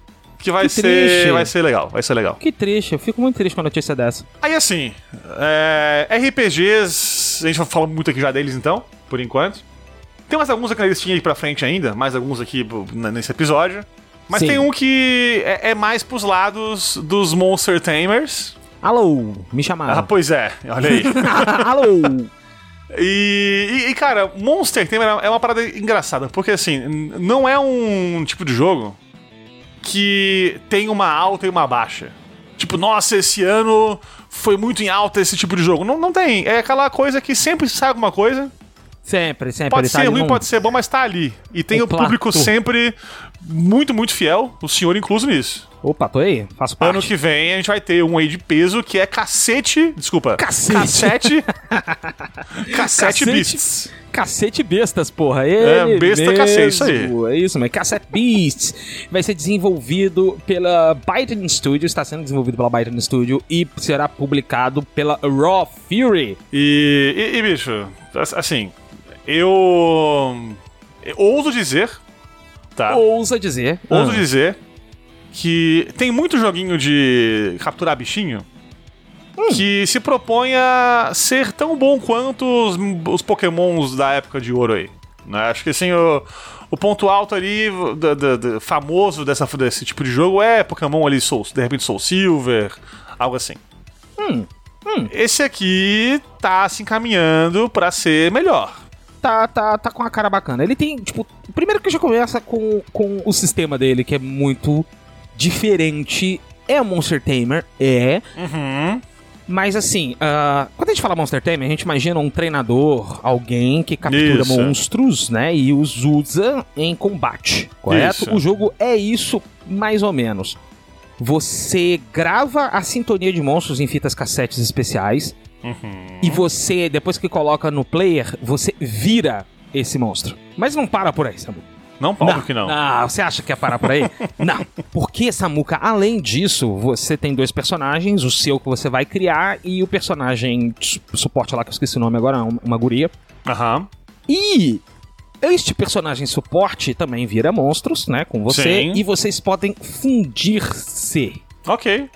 que vai Que ser, triste. vai ser legal, vai ser legal. Que triste, eu fico muito triste com a notícia dessa. Aí assim, é, RPGs, a gente vai falar muito aqui já deles então, por enquanto. Tem mais alguns aqui na listinha aí pra frente ainda, mais alguns aqui nesse episódio. Mas Sim. tem um que é, é mais pros lados dos Monster Tamers. Alô, me Ah, chamaram. pois é, olha aí. (laughs) Alô. E, e- e, cara, Monster Tamer é uma parada engraçada, porque assim, não é um tipo de jogo que tem uma alta e uma baixa. Tipo, nossa, esse ano foi muito em alta esse tipo de jogo. Não, não tem. É aquela coisa que sempre sai alguma coisa. Sempre, sempre. Pode tá ser ruim, num- pode ser bom, mas tá ali. E tem Um o público sempre muito, muito fiel, o senhor incluso nisso. Opa, tô aí, faço parte. Ano que vem a gente vai ter um aí de peso que é cacete. Desculpa. Cacete. Cassete. (laughs) cassete Cacete. Beasts. Cacete Bestas, porra. Ele É, besta mesmo. cacete, isso aí. É isso, mas Cassette Beasts vai ser desenvolvido pela Biden Studio, está sendo desenvolvido pela Biden Studio e será publicado pela Raw Fury. E, e, e, bicho, as- assim, eu, eu ouso dizer, tá? Ousa dizer. Ouso Ah, dizer que tem muito joguinho de capturar bichinho que se propõe a ser tão bom quanto os, os pokémons da época de ouro aí. Né? Acho que assim, o, o ponto alto ali, famoso dessa, desse tipo de jogo é Pokémon ali, Soul, de repente Soul Silver, algo assim. Hum, Esse aqui tá se encaminhando pra ser melhor. Tá, tá, tá com uma cara bacana. Ele tem, tipo, primeiro que já começa com, com o sistema dele, que é muito diferente. É Monster Tamer, é. Uhum. Mas assim, ah, quando a gente fala Monster Tamer, a gente imagina um treinador, alguém que captura Isso. monstros, né? E os usa em combate, correto? Isso. O jogo é isso, mais ou menos. Você grava a sintonia de monstros em fitas cassetes especiais. Uhum. E você, depois que coloca no player, você vira esse monstro. Mas não para por aí, Samu. Não, óbvio que não. Ah, você acha que ia parar por aí? (laughs) não. Porque, Samuka, além disso, você tem dois personagens, o seu que você vai criar e o personagem suporte lá, que eu esqueci o nome agora, um- uma guria. Aham. E este personagem suporte também vira monstros, né, com você, Sim. e vocês podem fundir-se. Ok.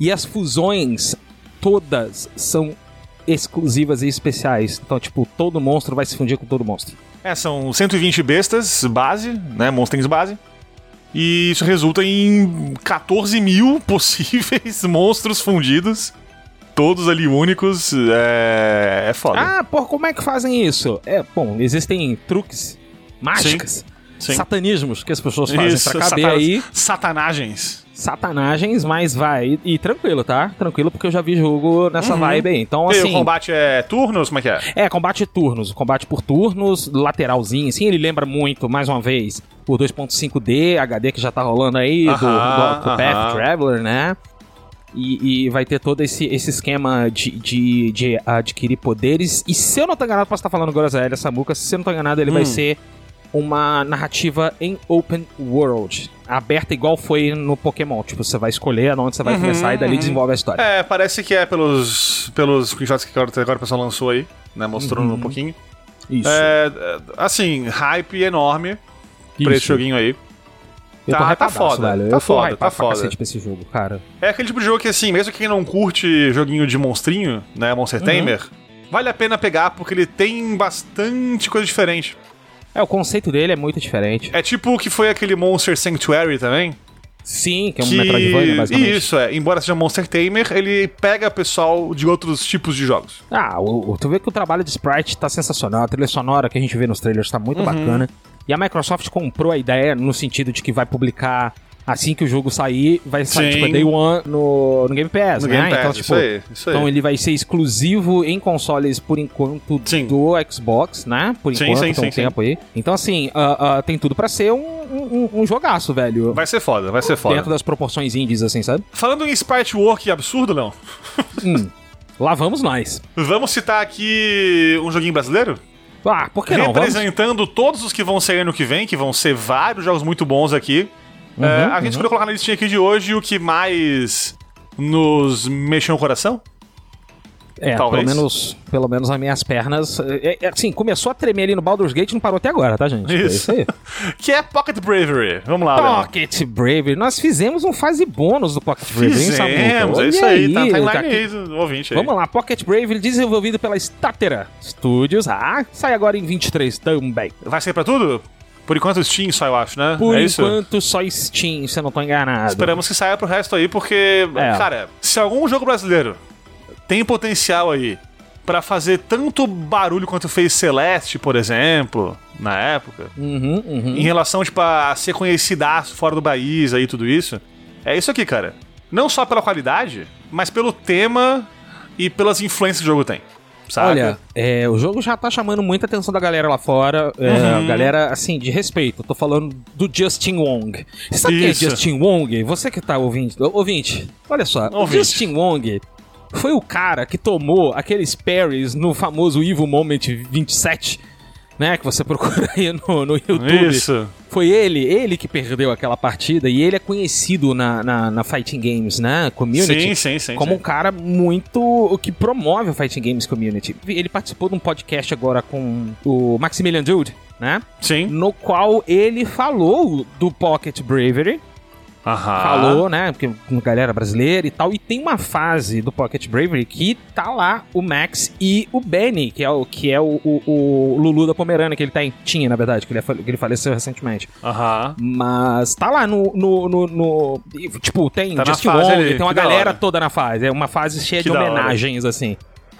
E as fusões todas são exclusivas e especiais. Então, tipo, todo monstro vai se fundir com todo monstro. É, são 120 bestas base, né? Monstros base. E isso resulta em 14 mil (laughs) possíveis monstros fundidos. Todos ali únicos. É, é foda. Ah, pô, como é que fazem isso? É, bom, existem truques, mágicas, Sim. satanismos que as pessoas fazem Isso, pra caber satan- aí. Satanagens. Satanagens, mas vai. E, e tranquilo, tá? Tranquilo, porque eu já vi jogo nessa vibe aí. Então, E assim. o combate é turnos? Como é que é? É, combate turnos. Combate por turnos, lateralzinho, assim. Ele lembra muito, mais uma vez, o 2.5D, HD que já tá rolando aí, do, Aham, do, do Path. Traveler, né? E, e vai ter todo esse, esse esquema de, de, de adquirir poderes. E se eu não tô enganado, posso estar falando groselha, Samuka, se eu não tô enganado, ele vai Hum. ser uma narrativa em open world. Aberta igual foi no Pokémon. Tipo, você vai escolher onde você vai Uhum, começar e dali uhum. desenvolve a história. É, parece que é pelos, pelos screenshots que agora, o pessoal lançou aí, né? Mostrando Uhum. um pouquinho. Isso. É, é, assim, hype enorme pra esse Isso. joguinho aí. Eu tá- tá foda, velho. tá eu foda, tá foda. pra esse jogo, cara. É aquele tipo de jogo que, assim, mesmo quem não curte joguinho de monstrinho, né, Monster Uhum. Tamer, vale a pena pegar porque ele tem bastante coisa diferente. É, o conceito dele é muito diferente. É tipo o que foi aquele Monster Sanctuary também. Sim, que é um Metroidvania, basicamente. Isso, é. Embora seja Monster Tamer, ele pega pessoal de outros tipos de jogos. Ah, o, o- tu vê que o trabalho de sprite tá sensacional, a trilha sonora que a gente vê nos trailers tá Uhum. muito bacana. E a Microsoft comprou a ideia no sentido de que vai publicar Assim que o jogo sair, vai sair, Sim. tipo, Day One no, no Game Pass, No né? Game Pass, então, isso tipo, aí, isso aí. então ele vai ser exclusivo em consoles por enquanto Sim. do Xbox, né? Por Sim, enquanto, sim, um tempo aí. Então, assim, ah, ah, tem tudo pra ser um, um, um jogaço, velho. Vai ser foda, vai ser foda. Dentro das proporções indies, assim, sabe? Falando em sprite work absurdo, não. Hum. Lá vamos nós. Vamos citar aqui um joguinho brasileiro? Ah, por que não? Representando todos os que vão sair ano que vem, que vão ser vários jogos muito bons aqui. Uhum, É, a gente escolheu colocar na listinha aqui de hoje o que mais nos mexeu no coração. É, Talvez. pelo menos, pelo menos as minhas pernas. É, é, assim, começou a tremer ali no Baldur's Gate e não parou até agora, tá, gente? É Isso. isso aí. (laughs) Que é Pocket Bravery. Vamos lá. Pocket Bravery. Nós fizemos um fase bônus do Pocket Bravery? Fizemos, é isso aí, tá na tá timeline aí do ouvinte aí. Vamos lá, Pocket Bravery desenvolvido pela Statera Studios. Ah, sai agora em 23 também. Vai sair pra tudo? Por enquanto Steam só, eu acho, né? Por é isso? enquanto, só Steam, se eu não tô enganado. Esperamos que saia pro resto aí, porque, É. cara, se algum jogo brasileiro tem potencial aí pra fazer tanto barulho quanto fez Celeste, por exemplo, na época, Uhum, uhum. em relação, tipo, a ser conhecidaço fora do país aí, tudo isso, é isso aqui, cara. Não só pela qualidade, mas pelo tema e pelas influências que o jogo tem. Sabe? Olha, é, o jogo já tá chamando muita atenção da galera lá fora. É, Uhum. Galera, assim, de respeito. Eu tô falando do Justin Wong. Você sabe Isso. quem é Justin Wong? Você que tá ouvindo. Ouvinte, olha só. O Ouvinte. Justin Wong foi o cara que tomou aqueles parries no famoso Evil Moment 27, né? Que você (laughs) procura aí no, no YouTube. Isso. Foi ele, ele que perdeu aquela partida e ele é conhecido na, na, na Fighting Games, né? Community. Sim, sim, sim. como sim. um cara muito que promove a Fighting Games Community. Ele participou de um podcast agora com o Maximilian Dude, né? Sim. No qual ele falou do Pocket Bravery, Aham. falou, né? Porque uma galera brasileira e tal. E tem uma fase do Pocket Bravery que tá lá o Max e o Benny, que é o, que é o, o, o Lulu da Pomerânia, que ele tem, tinha, na verdade, que ele, que ele faleceu recentemente. Aham. Mas tá lá no. no, no- no- tipo, tem Tá fase Wong, tem uma galera hora. toda na fase. É uma fase cheia Que de homenagens, assim.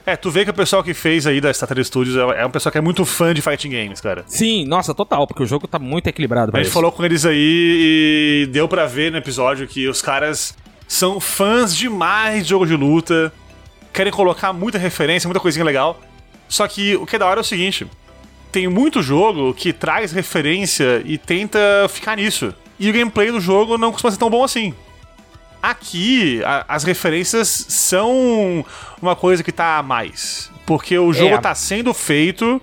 É, tu vê que o pessoal que fez aí da Starter Studios é é um pessoal que é muito fã de fighting games, cara. Sim, nossa, total, porque o jogo tá muito equilibrado A gente isso. falou com eles aí e deu pra ver no episódio que os caras são fãs demais de jogo de luta, querem colocar muita referência, muita coisinha legal. Só que o que é da hora é o seguinte: tem muito jogo que traz referência e tenta ficar nisso. E o gameplay do jogo não costuma ser tão bom assim. Aqui, a- as referências são uma coisa que tá a mais. Porque o jogo É. tá sendo feito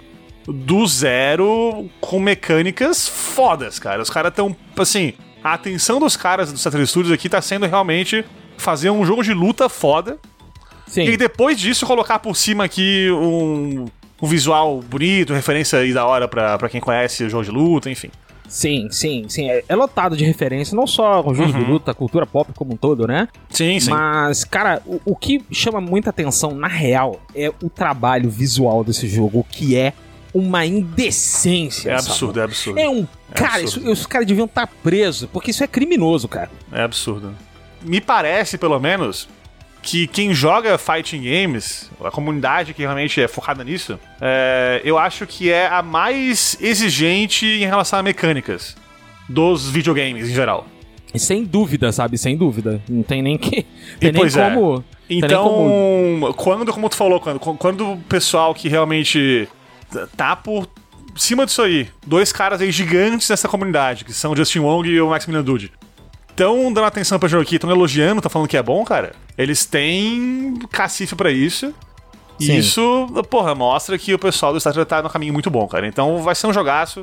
do zero com mecânicas fodas, cara. Os caras tão, assim, a atenção dos caras do Saturn Studios aqui tá sendo realmente fazer um jogo de luta foda. Sim. E depois disso colocar por cima aqui um, um visual bonito, referência aí da hora pra, pra quem conhece o jogo de luta, enfim. Sim, sim, sim. É, é lotado de referência, não só o jogo de luta, cultura pop como um todo, né? Sim, sim. Mas, cara, o, o que chama muita atenção, na real, é o trabalho visual desse jogo, que é uma indecência. É sabe? absurdo, é absurdo. É um. Cara, absurdo. isso- os caras deviam estar presos, porque isso é criminoso, cara. É absurdo. Me parece, pelo menos, que quem joga fighting games, a comunidade que realmente é focada nisso, é, eu acho que é a mais exigente em relação a mecânicas dos videogames em geral. Sem dúvida, sabe? Sem dúvida. Não tem nem que. Tem nem é. como. nem Então, como- quando, como tu falou, quando, quando o pessoal que realmente tá por cima disso aí, dois caras aí gigantes nessa comunidade, que são o Justin Wong e o Maximilian Dude, estão dando atenção pra jogo aqui, estão elogiando, estão falando que é bom, cara, eles têm cacife pra isso. E Sim. isso, porra, mostra que o pessoal do Star Trek tá no caminho muito bom, cara. Então vai ser um jogaço.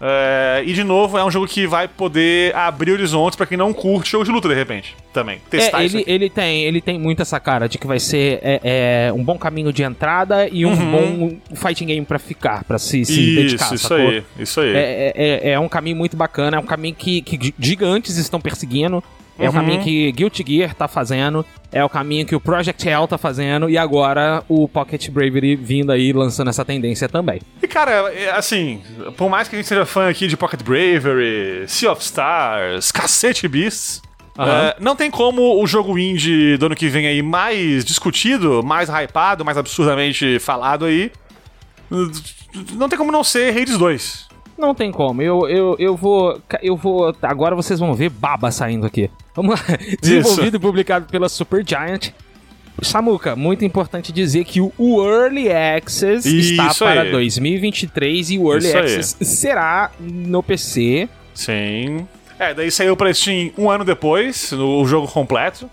É, e de novo, é um jogo que vai poder abrir horizontes pra quem não curte jogo de luta de repente. Também. Testar É, isso ele, ele, tem, ele tem muito essa cara de que vai ser é, é, um bom caminho de entrada e um bom fighting game pra ficar, pra se, se dedicar. Uhum. Isso, isso sacou? aí, isso aí. É, é, é- é um caminho muito bacana, é um caminho que, que gigantes estão perseguindo. É o Uhum. caminho que Guilty Gear tá fazendo, é o caminho que o Project Hell tá fazendo, e agora o Pocket Bravery vindo aí lançando essa tendência também. E cara, é, assim, por mais que a gente seja fã aqui de Pocket Bravery, Sea of Stars, Cacete Beasts, Aham. é, não tem como o jogo indie do ano que vem aí mais discutido, mais hypado, mais absurdamente falado aí. Não tem como não ser Hades 2. Não tem como. Eu, eu, eu vou. Eu vou. Agora vocês vão ver baba saindo aqui. Vamos lá. Desenvolvido e publicado pela Supergiant. Samuca, muito importante dizer que o Early Access está Isso para aí. 2023 e o Early Isso aí. Access será no PC. Sim. É, daí saiu pra Steam um ano depois, no o jogo completo.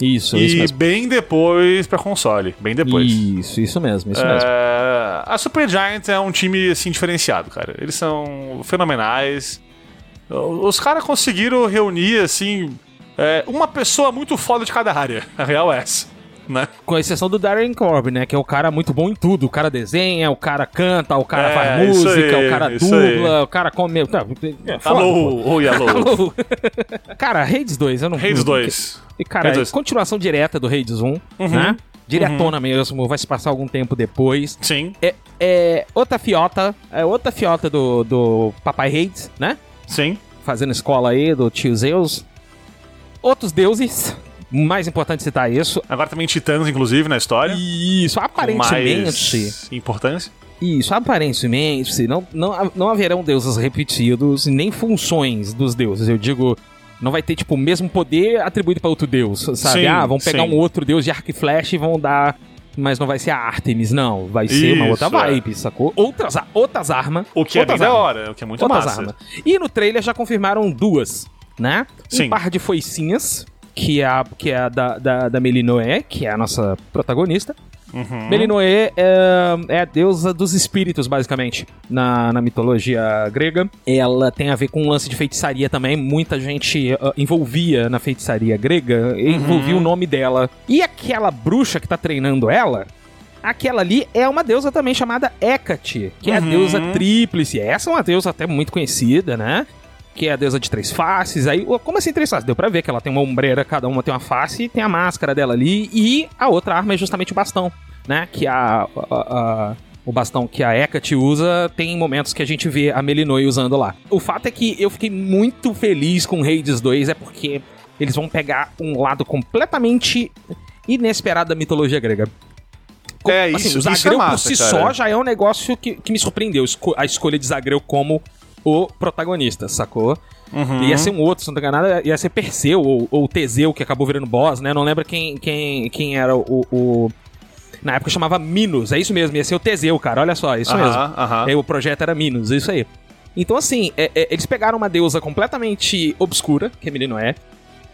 Isso, isso e mesmo. bem depois pra console. Bem depois. Isso, isso mesmo, isso mesmo. É, a Super Giant é um time assim diferenciado, cara. Eles são fenomenais. Os caras conseguiram reunir assim é, uma pessoa muito foda de cada área. (laughs) A real é essa, né? Com exceção do Darren Corb, né? Que é o cara muito bom em tudo. O cara desenha, o cara canta, o cara É, faz música, aí, o cara dubla, o cara come. Tá, é foda, pô. Alô, oi, alô. Alô. (laughs) cara, Hades 2, eu não não- 2. E, cara, Hades 2. continuação direta do Hades 1, né? Diretona mesmo, vai se passar algum tempo depois. Sim, É, é outra fiota, é outra fiota do, do Papai Hades, né? sim. Fazendo escola aí, do tio Zeus. Outros deuses, mais importante citar isso. Agora também Titãs, inclusive, na história. Isso, aparentemente. mais importância. Isso, aparentemente, não, não, não haverão deuses repetidos, nem funções dos deuses. Eu digo, não vai ter, tipo, o mesmo poder atribuído pra outro deus, sabe? Sim, ah, vão pegar sim. um outro deus de arco e flecha e vão dar. Mas não vai ser a Artemis, não. Vai ser uma Isso, outra é. vibe, sacou? Outras, outras armas. O que é bem da hora, o que é muito Outras massa. armas. E no trailer já confirmaram duas, né? Sim. Um par de foicinhas, que é a, que é a da, da, da Melinoé, que é a nossa protagonista. Uhum. Melinoe é, é a deusa dos espíritos, basicamente, na, na mitologia grega. Ela tem a ver com um lance de feitiçaria também. Muita gente ah, envolvia na feitiçaria grega, e envolvia o nome dela. E aquela bruxa que tá treinando ela. Aquela ali é uma deusa também chamada Hecate, que é a Uhum. deusa tríplice. Essa é uma deusa até muito conhecida, né? Que é a deusa de três faces. Aí, como assim três faces? Deu pra ver que ela tem uma ombreira, cada uma tem uma face e tem a máscara dela ali. E a outra arma é justamente o bastão, né? Que a, a- a- o bastão que a Hecate usa tem momentos que a gente vê a Melinoi usando lá. O fato é que eu fiquei muito feliz com Hades 2, é porque eles vão pegar um lado completamente inesperado da mitologia grega. Co- É, isso- o isso é Zagreu por massa, si cara. só já é um negócio que, que me surpreendeu. A escolha de Zagreu como o protagonista, sacou? Uhum. Ia ser um outro, se não tô enganado, ia ser Perseu ou, ou Teseu, que acabou virando boss, né? Não lembro quem, quem, quem era o, o- Na época chamava Minos, é isso mesmo, ia ser o Teseu, cara, olha só, é isso mesmo. Aí o projeto era Minos, é isso aí. Então, assim, é- é, eles pegaram uma deusa completamente obscura, que a menina é.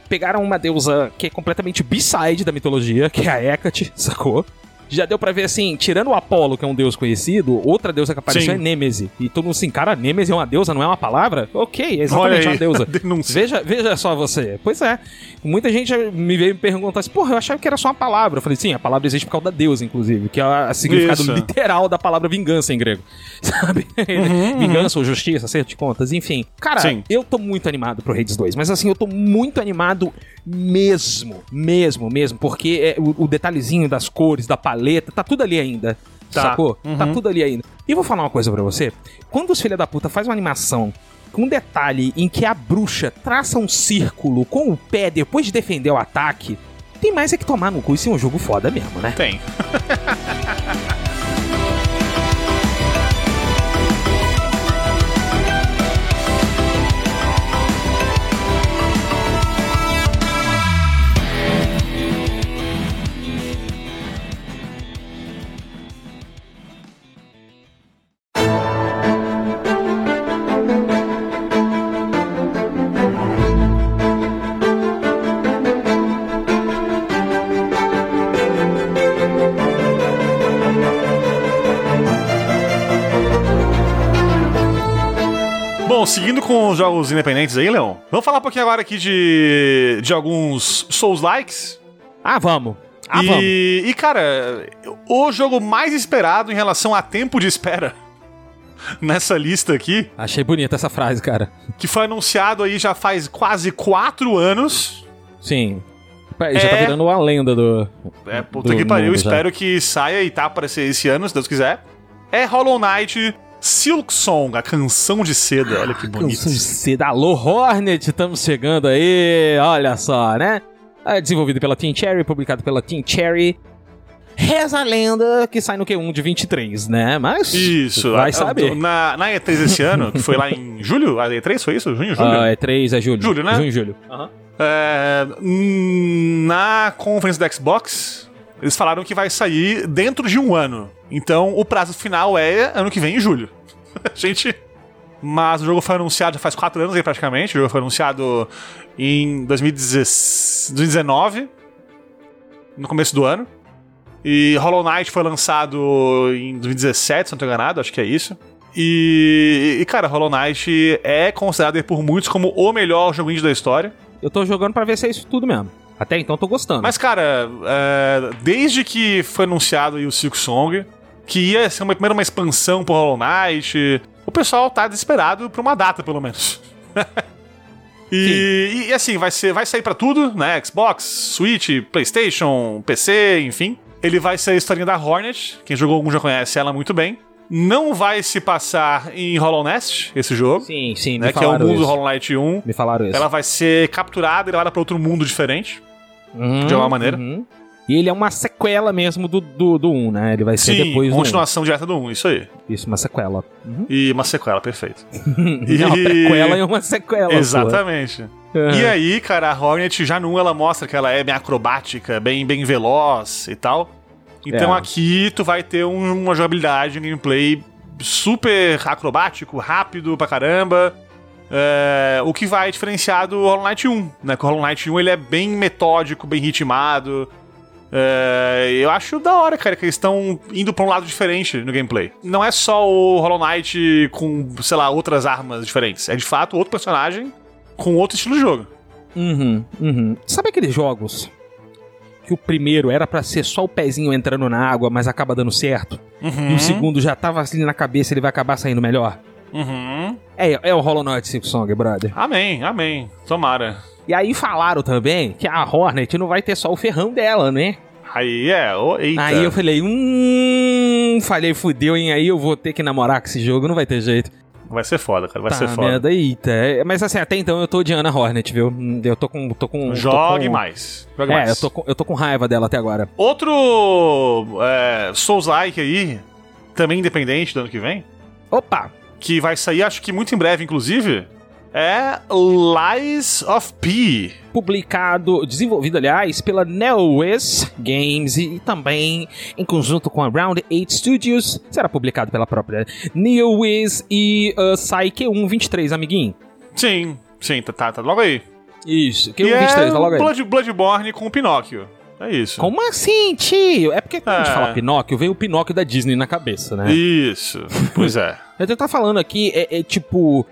Pegaram uma deusa que é completamente B-side da mitologia, que é a Hecate, sacou? Já deu pra ver, assim, tirando o Apolo, que é um deus conhecido, outra deusa que apareceu Sim. é Nêmese. E todo mundo assim, cara, Nêmese é uma deusa, não é uma palavra? Ok, é exatamente uma deusa. (laughs) denúncia. Veja, veja só você. Pois é. Muita gente me veio me perguntar assim, porra, eu achava que era só uma palavra. Eu falei, sim, a palavra existe por causa da deusa, inclusive, que é o significado Isso. literal da palavra vingança em grego. (laughs) Sabe? vingança ou justiça, acerto de contas, enfim. Cara, Sim. eu tô muito animado pro Hades 2, mas assim, eu tô muito animado mesmo, mesmo, mesmo, porque é, o, o detalhezinho das cores, da paleta, tá tudo ali ainda. Tá. Sacou? Tá tudo ali ainda. E vou falar uma coisa pra você. Quando os filha da puta faz uma animação com um detalhe em que a bruxa traça um círculo com o pé depois de defender o ataque, tem mais é que tomar no cu. Isso é um jogo foda mesmo, né? Tem. (laughs) jogos independentes aí, Leon, vamos falar um pouquinho agora aqui de, de alguns Souls-likes. Ah, vamos. Ah, e, vamos. e, cara, o jogo mais esperado em relação a tempo de espera (laughs) nessa lista aqui, Achei bonita essa frase, cara. que foi anunciado aí já faz quase quatro anos. Sim. Já tá É. virando uma lenda do. É, puta do que pariu, já. espero que saia e tá pra ser esse ano, se Deus quiser. É Hollow Knight Silk Song, a canção de seda. Olha que bonito. Canção de seda. Alô, Hornet, estamos chegando aí. Olha só, né? É desenvolvido pela Team Cherry, publicado pela Team Cherry. Reza a lenda que sai no Q1 de 23, né? Mas. Isso. Vai a- saber. Na, na E3 esse ano, que foi lá em (laughs) julho, a E3 foi isso? Junho, julho? Ah, é 3, é julho. Julho, né? Junho e julho. É, na conferência da Xbox, eles falaram que vai sair dentro de um ano. Então o prazo final é ano que vem, em julho. (laughs) Gente. Mas o jogo foi anunciado já faz quatro anos aí praticamente. O jogo foi anunciado em 2019, no começo do ano. E Hollow Knight foi lançado em 2017, se não tô enganado, acho que é isso. E, e, cara, Hollow Knight é considerado por muitos como o melhor jogo indie da história. Eu tô jogando pra ver se é isso tudo mesmo. Até então tô gostando. Mas, cara, é, desde que foi anunciado aí o Silk Song, que ia ser uma, primeiro uma expansão pro Hollow Knight, o pessoal tá desesperado por uma data, pelo menos. (laughs) e, e, e, assim, vai, ser, vai sair pra tudo, né? Xbox, Switch, PlayStation, PC, enfim. Ele vai ser a historinha da Hornet, quem jogou algum já conhece ela muito bem. Não vai se passar em Hollow Nest, esse jogo, sim, sim, me né? Que é o mundo do isso. Hollow Knight 1. Me falaram isso. Ela vai ser capturada e levada pra outro mundo diferente. Uhum, de alguma maneira. uhum. E ele é uma sequela mesmo do, do, do 1, né? Ele vai ser Sim, depois do 1. continuação direta do 1, isso aí. Isso, uma sequela. Uhum. E uma sequela, perfeito. (laughs) É uma prequela e uma sequela. Exatamente. Uhum. E aí, cara, a Hornet já no 1 ela mostra que ela é bem acrobática, bem, bem veloz e tal. Então É. aqui tu vai ter um- uma jogabilidade, um gameplay super acrobático, rápido pra caramba. É, o que vai diferenciar do Hollow Knight 1, né? Que o Hollow Knight 1 ele é bem metódico, bem ritmado. É, eu acho da hora, cara, que eles estão indo pra um lado diferente no gameplay. Não é só o Hollow Knight com, sei lá, outras armas diferentes. É de fato outro personagem com outro estilo de jogo. Uhum, uhum. Sabe aqueles jogos que o primeiro era pra ser só o pezinho entrando na água, mas acaba dando certo? E o segundo já tava assim na cabeça, ele vai acabar saindo melhor? Uhum. É, é o Hollow Knight Silk Song, brother. Amém, amém. Tomara. E aí falaram também que a Hornet não vai ter só o ferrão dela, né? Aí é, ô, eita. Aí eu falei, hum, falei, fudeu, hein? Aí eu vou ter que namorar com esse jogo, não vai ter jeito. Vai ser foda, cara, vai tá, ser foda. merda, eita. É, Mas assim, até então eu tô odiando a Hornet, viu? Hum, Eu tô com. Tô com Jogue tô com... mais. Jogue É, mais. eu tô, com, eu tô com raiva dela até agora. Outro é, Souls-like aí, também independente do ano que vem, Opa! Que vai sair, acho que muito em breve, inclusive, é Lies of P. Publicado, desenvolvido, aliás, pela NeoWiz Games e também em conjunto com a Round 8 Studios. Será publicado pela própria NeoWiz e uh, sai Q123, amiguinho. Sim, sim, tá, tá, tá logo aí. Isso, Que Q123, é tá logo aí. Blood, Bloodborne com o Pinóquio. É isso. Como assim, tio? É porque quando a gente É. fala Pinóquio, vem o Pinóquio da Disney na cabeça, né? Isso, pois é. Eu tá falando aqui, é, é tipo.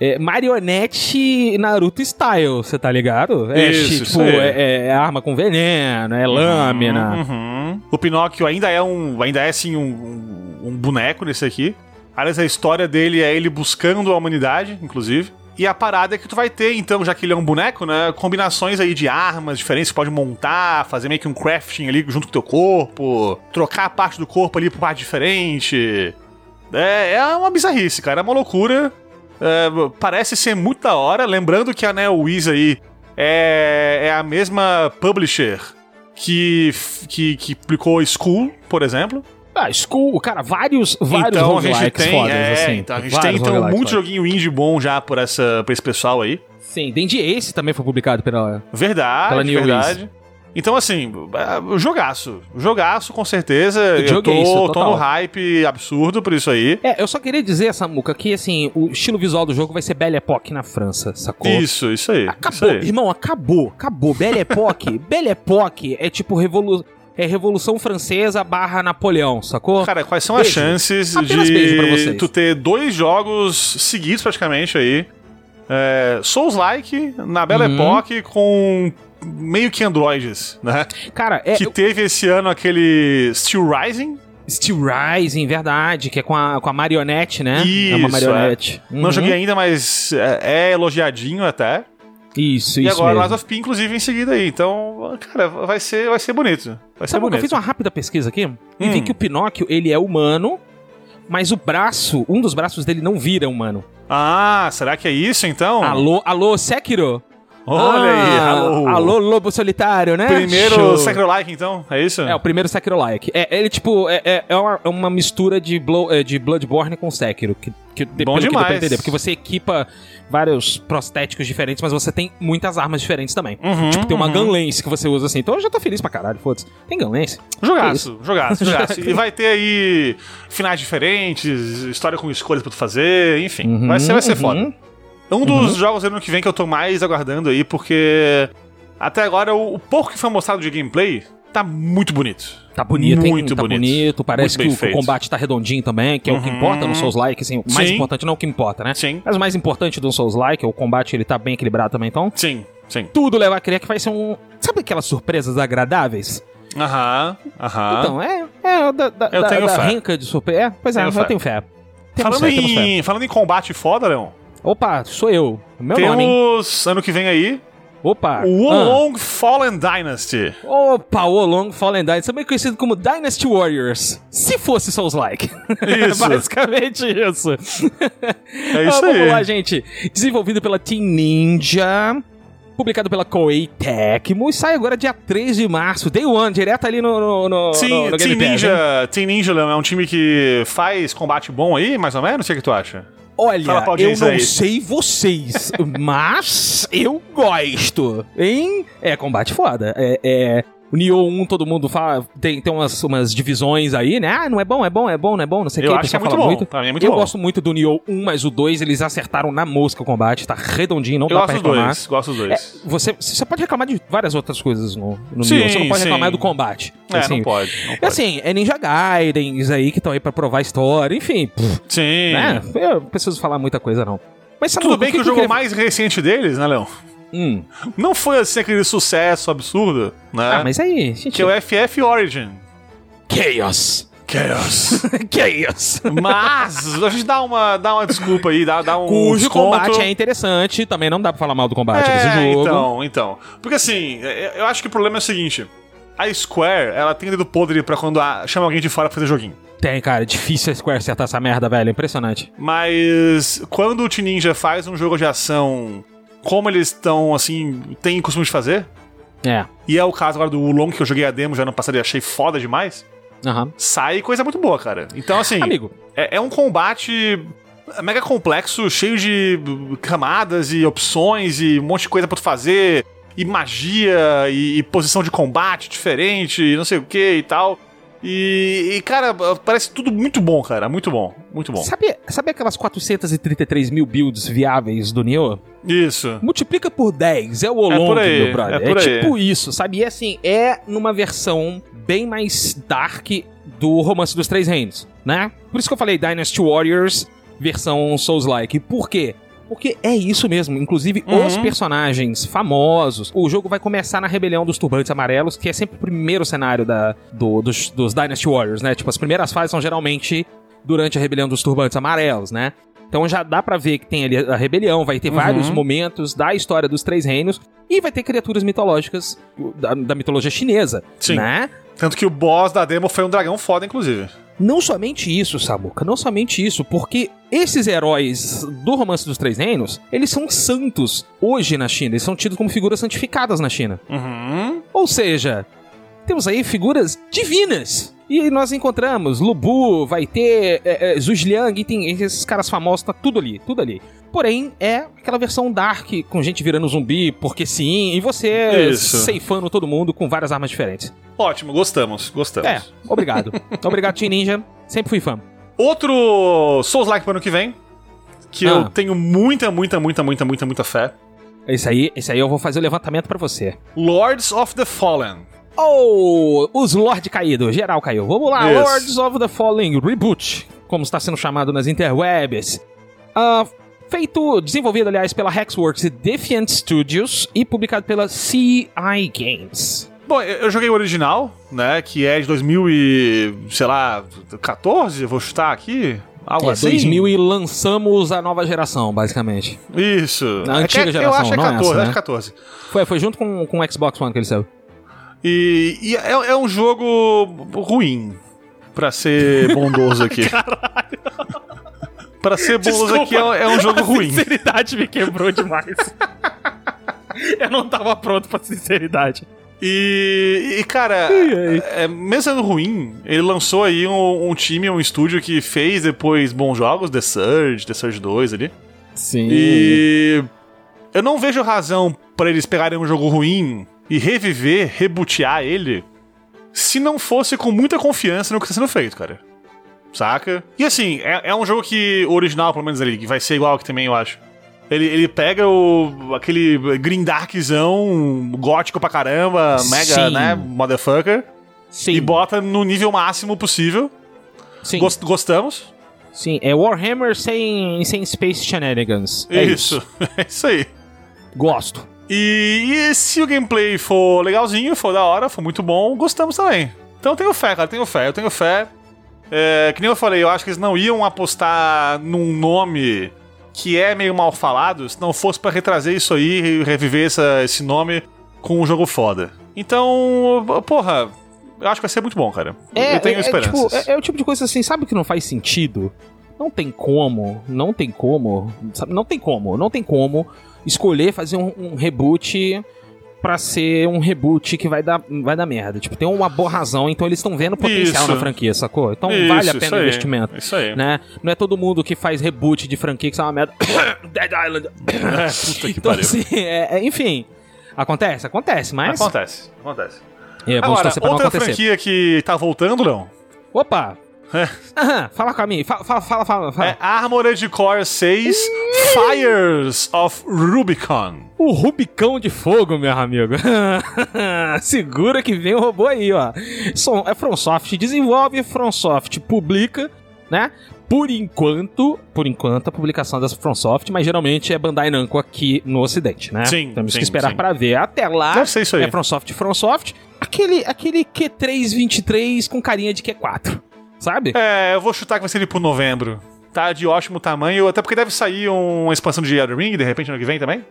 é, marionete Naruto style, você tá ligado? É Isso, tipo, aí. é, é arma com veneno, é lâmina. Uhum. O Pinóquio ainda é um. Ainda é assim um, um, um boneco nesse aqui. Aliás, a história dele é ele buscando a humanidade, inclusive. E a parada é que tu vai ter, então, já que ele é um boneco, né? Combinações aí de armas diferentes, você pode montar, fazer meio que um crafting ali junto com o teu corpo, trocar a parte do corpo ali por parte diferente. É, é uma bizarrice, cara. É uma loucura. É, parece ser muito da hora. Lembrando que a NeoWiz aí é, é a mesma publisher que, que, que publicou School, por exemplo. Ah, School, cara, vários, vários então a gente tem, fodas, é, assim. então a gente Vários tem então muito joguinho indie bom já por essa por esse pessoal aí. Sim, Dendy Ace também foi publicado pela... Verdade, Pela New verdade. Então, assim, é, jogaço. Jogaço, com certeza. Eu Joguei tô, isso, tô no hype absurdo por isso aí. É, eu só queria dizer, Samuca, que, assim, o estilo visual do jogo vai ser Belle Époque na França, sacou? Isso, isso aí. Isso Acabou, aí. irmão, acabou, acabou. Belle Époque, (laughs) Belle Époque é tipo revolu é Revolução Francesa barra Napoleão, sacou? Cara, quais são Beijo. as chances Apenas de tu ter dois jogos seguidos praticamente aí? É, Souls-like na Belle Uhum. Époque com meio que androides, né? Cara, é que teve esse ano aquele Steel Rising. Steel Rising, verdade, que é com a, com a marionete, né? é uma Isso, marionete. Não Uhum. joguei ainda, mas é, é elogiadinho até. Isso, e isso agora mesmo. Lies of P, inclusive, em seguida aí. Então, cara, vai ser, vai ser bonito. Vai ser Sabe, eu bonito. fiz uma rápida pesquisa aqui e Hum. vi que o Pinóquio, ele é humano, mas o braço, um dos braços dele não vira humano. Ah, será que é isso então? Alô, alô, Sekiro? Olha aí, Ah, alô. Alô, Lobo Solitário, né? Primeiro Show. Sacrolike, então? É isso? É, o primeiro Sekiro-like. É, ele, tipo, é, é- é uma, é uma mistura de, Blow- é, de Bloodborne com Sekiro. Que, que, Bom demais. entender. Porque você equipa vários prostéticos diferentes, mas você tem muitas armas diferentes também. Uhum, tipo, tem uma uhum. gunlance que você usa assim. Então eu já tô feliz pra caralho, foda-se. Tem gunlance. Jogaço, jogaço, (laughs) jogaço. e vai ter aí finais diferentes, história com escolhas pra tu fazer, enfim. vai ser, vai ser uhum. Foda. Um dos jogos ano que vem que eu tô mais aguardando aí, porque até agora o, o pouco que foi mostrado de gameplay tá muito bonito. Tá bonito, hein? Muito tá bonito. bonito. Parece Muito que o- feito. combate tá redondinho também, que é o que Uhum. importa no Souls-like, assim. O mais Sim. importante não é o que importa, né? Sim. Mas o mais importante do Souls-like, o combate, ele tá bem equilibrado também, então... Sim, sim. Tudo leva a crer que vai ser um... Sabe aquelas surpresas agradáveis? Aham, aham. Então, é... É da, da, Eu da, tenho da fé. renca de surpresa. É, pois é, Tenho eu fé. tenho fé. Temos falando, fé, temos fé. em, falando em combate foda, Leon, Opa, sou eu. Meu nome, hein? temos ano que vem aí Opa. o ah. Wolong Fallen Dynasty. Opa, o Long Fallen Dynasty, também conhecido como Dynasty Warriors. Se fosse Souls-like. (laughs) Isso. Basicamente isso. É isso Ah, Vamos aí. lá, gente. Desenvolvido pela Team Ninja. Publicado pela Koei Tecmo e sai agora dia 3 de março, day one, direto ali no, no, no, Sim, no, no Team? Ninja, Team Ninja é um time que faz combate bom aí, mais ou menos? O que, é que tu acha? Olha, eu não aí. sei vocês, mas eu gosto, hein? É combate foda. É, é- o Nioh 1, todo mundo fala, tem, tem umas, umas divisões aí, né? Ah, não é bom, é bom, é bom, não é bom, não sei o Eu que. o acho que é muito bom. Mim é muito eu bom. gosto muito do Nioh 1, mas o 2 eles acertaram na mosca o combate, tá redondinho, não Eu dá gosto pra dos reclamar. dois, gosto dos É, dois. você, você pode reclamar de várias outras coisas no, no Sim, Nioh, você não pode sim. reclamar do combate. É, assim. não pode. Não É pode. assim, é Ninja Gaidens aí que estão aí pra provar a história, enfim, pff, Sim. né? Eu não preciso falar muita coisa, não. Mas sabe Tudo o bem que, o eu jogo queria- mais recente deles, né, Leon? Hum. Não foi assim aquele sucesso absurdo, né? Ah, mas aí, gente... Que é o FF Origin. Chaos. Chaos. (laughs) Chaos. Mas a gente dá uma, dá uma desculpa aí, dá, dá um Cujo desconto. combate é interessante, também não dá pra falar mal do combate desse É, jogo. então, então. Porque assim, é- eu acho que o problema é o seguinte. A Square, ela tem dedo podre pra quando a- chama alguém de fora pra fazer joguinho. Tem, cara, é difícil a Square acertar essa merda, velho, é impressionante. Mas quando o Team Ninja faz um jogo de ação como eles estão, assim, tem costume de fazer, É. e é o caso agora do Ulong, que eu joguei a demo já no passado e achei foda demais, Aham. sai coisa muito boa, cara. Então, assim, Amigo, é, é um combate mega complexo, cheio de camadas e opções e um monte de coisa pra tu fazer, e magia, e, e posição de combate diferente, e não sei o que e tal. E, e, cara, parece tudo muito bom, cara. Muito bom, muito bom. sabe, sabe aquelas 433 mil builds viáveis do Nioh? Isso. Multiplica por 10, é o Olong, aí, meu brother. é por aí. tipo isso, sabe? E assim, é numa versão bem mais dark do Romance dos Três Reinos, né? Por isso que eu falei Dynasty Warriors versão Souls-like. Por quê? Porque é isso mesmo. Inclusive, Uhum. os personagens famosos. O jogo vai começar na Rebelião dos Turbantes Amarelos, que é sempre o primeiro cenário da, do- dos, dos Dynasty Warriors, né? Tipo, as primeiras fases são geralmente durante a Rebelião dos Turbantes Amarelos, né? Então já dá pra ver que tem ali a rebelião, vai ter Uhum. vários momentos da história dos Três Reinos e vai ter criaturas mitológicas da, da mitologia chinesa, Sim. né? Tanto que o boss da demo foi um dragão foda, inclusive. Não somente isso, Samuka, não somente isso, porque esses heróis do Romance dos Três Reinos, eles são santos hoje na China, eles são tidos como figuras santificadas na China. Uhum. Ou seja, temos aí figuras divinas. E nós encontramos Lubu, vai ter é, é, tem esses caras famosos, tá tudo ali, tudo ali. Porém, é aquela versão dark, com gente virando zumbi, porque sim, e você Isso. ceifando todo mundo com várias armas diferentes. Ótimo, gostamos, gostamos. É, obrigado. (laughs) obrigado, Team Ninja. Sempre fui fã. Outro Souls-like pro ano que vem, que eu Ah. tenho muita, muita, muita, muita, muita, muita fé. Esse aí, esse aí eu vou fazer o levantamento pra você. Lords of the Fallen. Oh, os Lorde Caído, geral caiu. Vamos lá, Isso. Lords of the Fallen Reboot, como está sendo chamado nas interwebs. Ah, feito, desenvolvido, aliás, pela Hexworks e Defiant Studios e publicado pela CI Games. Bom, eu joguei o original, né, que é de 2000 e, sei lá, 14, eu vou chutar aqui, algo É, assim. 2000 e lançamos a nova geração, basicamente. Isso. É antiga que- geração, Eu acho que é não é 14, essa, acho né? é 14. Foi, foi junto com, com o Xbox One que ele saiu. E, e é, é um jogo ruim, pra ser bondoso aqui. (laughs) Pra ser bondoso aqui é, é um jogo ruim. sinceridade me quebrou demais. (laughs) Eu não tava pronto pra sinceridade. E, e, cara, ai. é, mesmo sendo ruim, ele lançou aí um, um time, um estúdio que fez depois bons jogos, The Surge, The Surge 2 ali. Sim. E eu não vejo razão pra eles pegarem um jogo ruim e reviver, rebootear ele, se não fosse com muita confiança no que está sendo feito, cara. Saca? E assim, é, é um jogo que, o original, pelo menos ali, que vai ser igual aqui também, eu acho. Ele, ele pega o, aquele Green Darkzão gótico pra caramba, mega, Sim. né, motherfucker, Sim. e bota no nível máximo possível. Sim. Gost- gostamos? Sim, é Warhammer sem, sem Space Shenanigans. É isso. (laughs) é isso aí. Gosto. E, e se o gameplay for legalzinho, for da hora, for muito bom, gostamos também. Então eu tenho fé, cara, tenho fé, eu tenho fé. É, que nem eu falei, eu acho que eles não iam apostar num nome que é meio mal falado se não fosse pra retrazer isso aí e reviver essa- esse nome com um jogo foda. Então, porra, eu acho que vai ser muito bom, cara. eu tenho é, esperanças. tipo, é, é o tipo de coisa assim, sabe que não faz sentido? Não tem como, não tem como, sabe? Não tem como, não tem como escolher fazer um, um reboot pra ser um reboot que vai dar, vai dar merda. Tipo, tem uma boa razão, então eles estão vendo potencial Isso. na franquia, sacou? Então Isso, vale a pena o investimento. Isso aí. Né? Não é todo mundo que faz reboot de franquia que sai uma merda. (coughs) Dead Island. (coughs) Puta que Então, pariu. (laughs) assim, é- é- enfim. Acontece, acontece, mas. Acontece, acontece. É, Agora, outra franquia que tá voltando, não? Opa! É. Aham, fala com a mim. Fala, fala, fala. fala. É Armored Core 6 Fires of Rubicon. O Rubicão de Fogo, meu amigo. (laughs) Segura que vem o robô aí, ó. Som- É FromSoft desenvolve, FromSoft publica, né? Por enquanto, por enquanto, a publicação das FromSoft, mas geralmente é Bandai Namco aqui no ocidente, né? Sim, Temos sim, que esperar pra ver. Até lá, Deve ser isso aí. é FromSoft, FromSoft. Aquele, aquele Q323 com carinha de Q4, sabe? É, eu vou chutar que vai ser ele por novembro. Tá de ótimo tamanho, até porque deve sair uma expansão de Elden Ring, de repente, ano que vem também.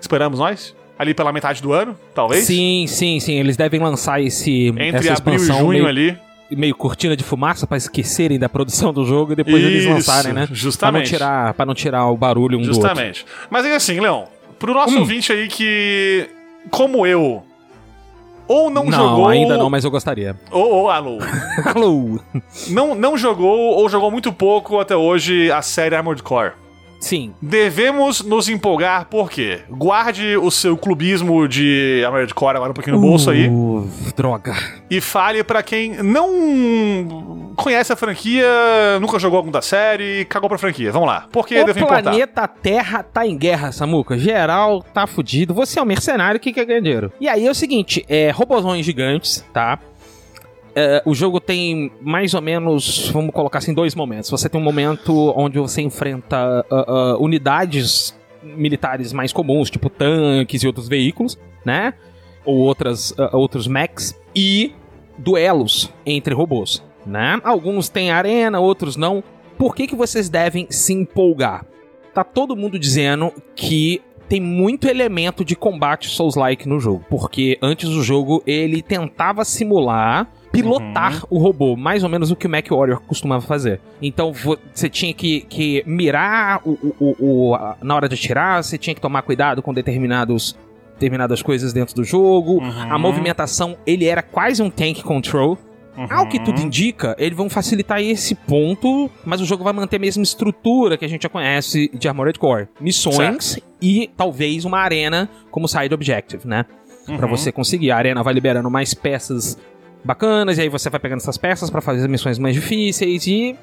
Esperamos nós. Ali pela metade do ano, talvez. Sim, sim, sim. Eles devem lançar esse Entre abril e junho meio, ali. meio cortina de fumaça pra esquecerem da produção do jogo e depois eles Isso, lançarem, né? justamente. Pra não tirar, pra não tirar o barulho um do outro. Justamente. Mas é assim, Leão, pro nosso Hum. ouvinte aí que, como eu, ou não, Não, jogou. ainda não, mas eu gostaria. Ou, ou alô. (laughs) Alô. não, não jogou ou jogou muito pouco até hoje a série Armored Core. Sim. Devemos nos empolgar, por quê? Guarde o seu clubismo de Armored Core agora um pouquinho no bolso aí. Uh, droga. E fale pra quem não conhece a franquia, nunca jogou algum da série, cagou pra franquia. Vamos lá. Por que o deve importar? planeta Terra tá em guerra, Samuca. Geral tá fudido. Você é um mercenário que quer ganhar dinheiro. E aí é o seguinte: é robozões gigantes, tá? É, o jogo tem mais ou menos, vamos colocar assim, dois momentos. Você tem um momento onde você enfrenta ah, ah, unidades militares mais comuns, tipo tanques e outros veículos, né? Ou outras, ah, outros mechs. E duelos entre robôs, né? Alguns têm arena, outros não. Por que, que vocês devem se empolgar? Tá todo mundo dizendo que tem muito elemento de combate Souls-like no jogo, porque antes do jogo ele tentava simular pilotar o robô, mais ou menos o que o Mac Warrior costumava fazer. Então vo- você tinha que, que mirar o, o- o- o- a- na hora de atirar, você tinha que tomar cuidado com determinados determinadas coisas dentro do jogo. A movimentação, ele era quase um tank control. Ao que tudo indica, eles vão facilitar esse ponto, mas o jogo vai manter a mesma estrutura que a gente já conhece de Armored Core. Missões e talvez uma arena como side objective, né? Pra você conseguir. A arena vai liberando mais peças bacanas, e aí você vai pegando essas peças pra fazer as missões mais difíceis e,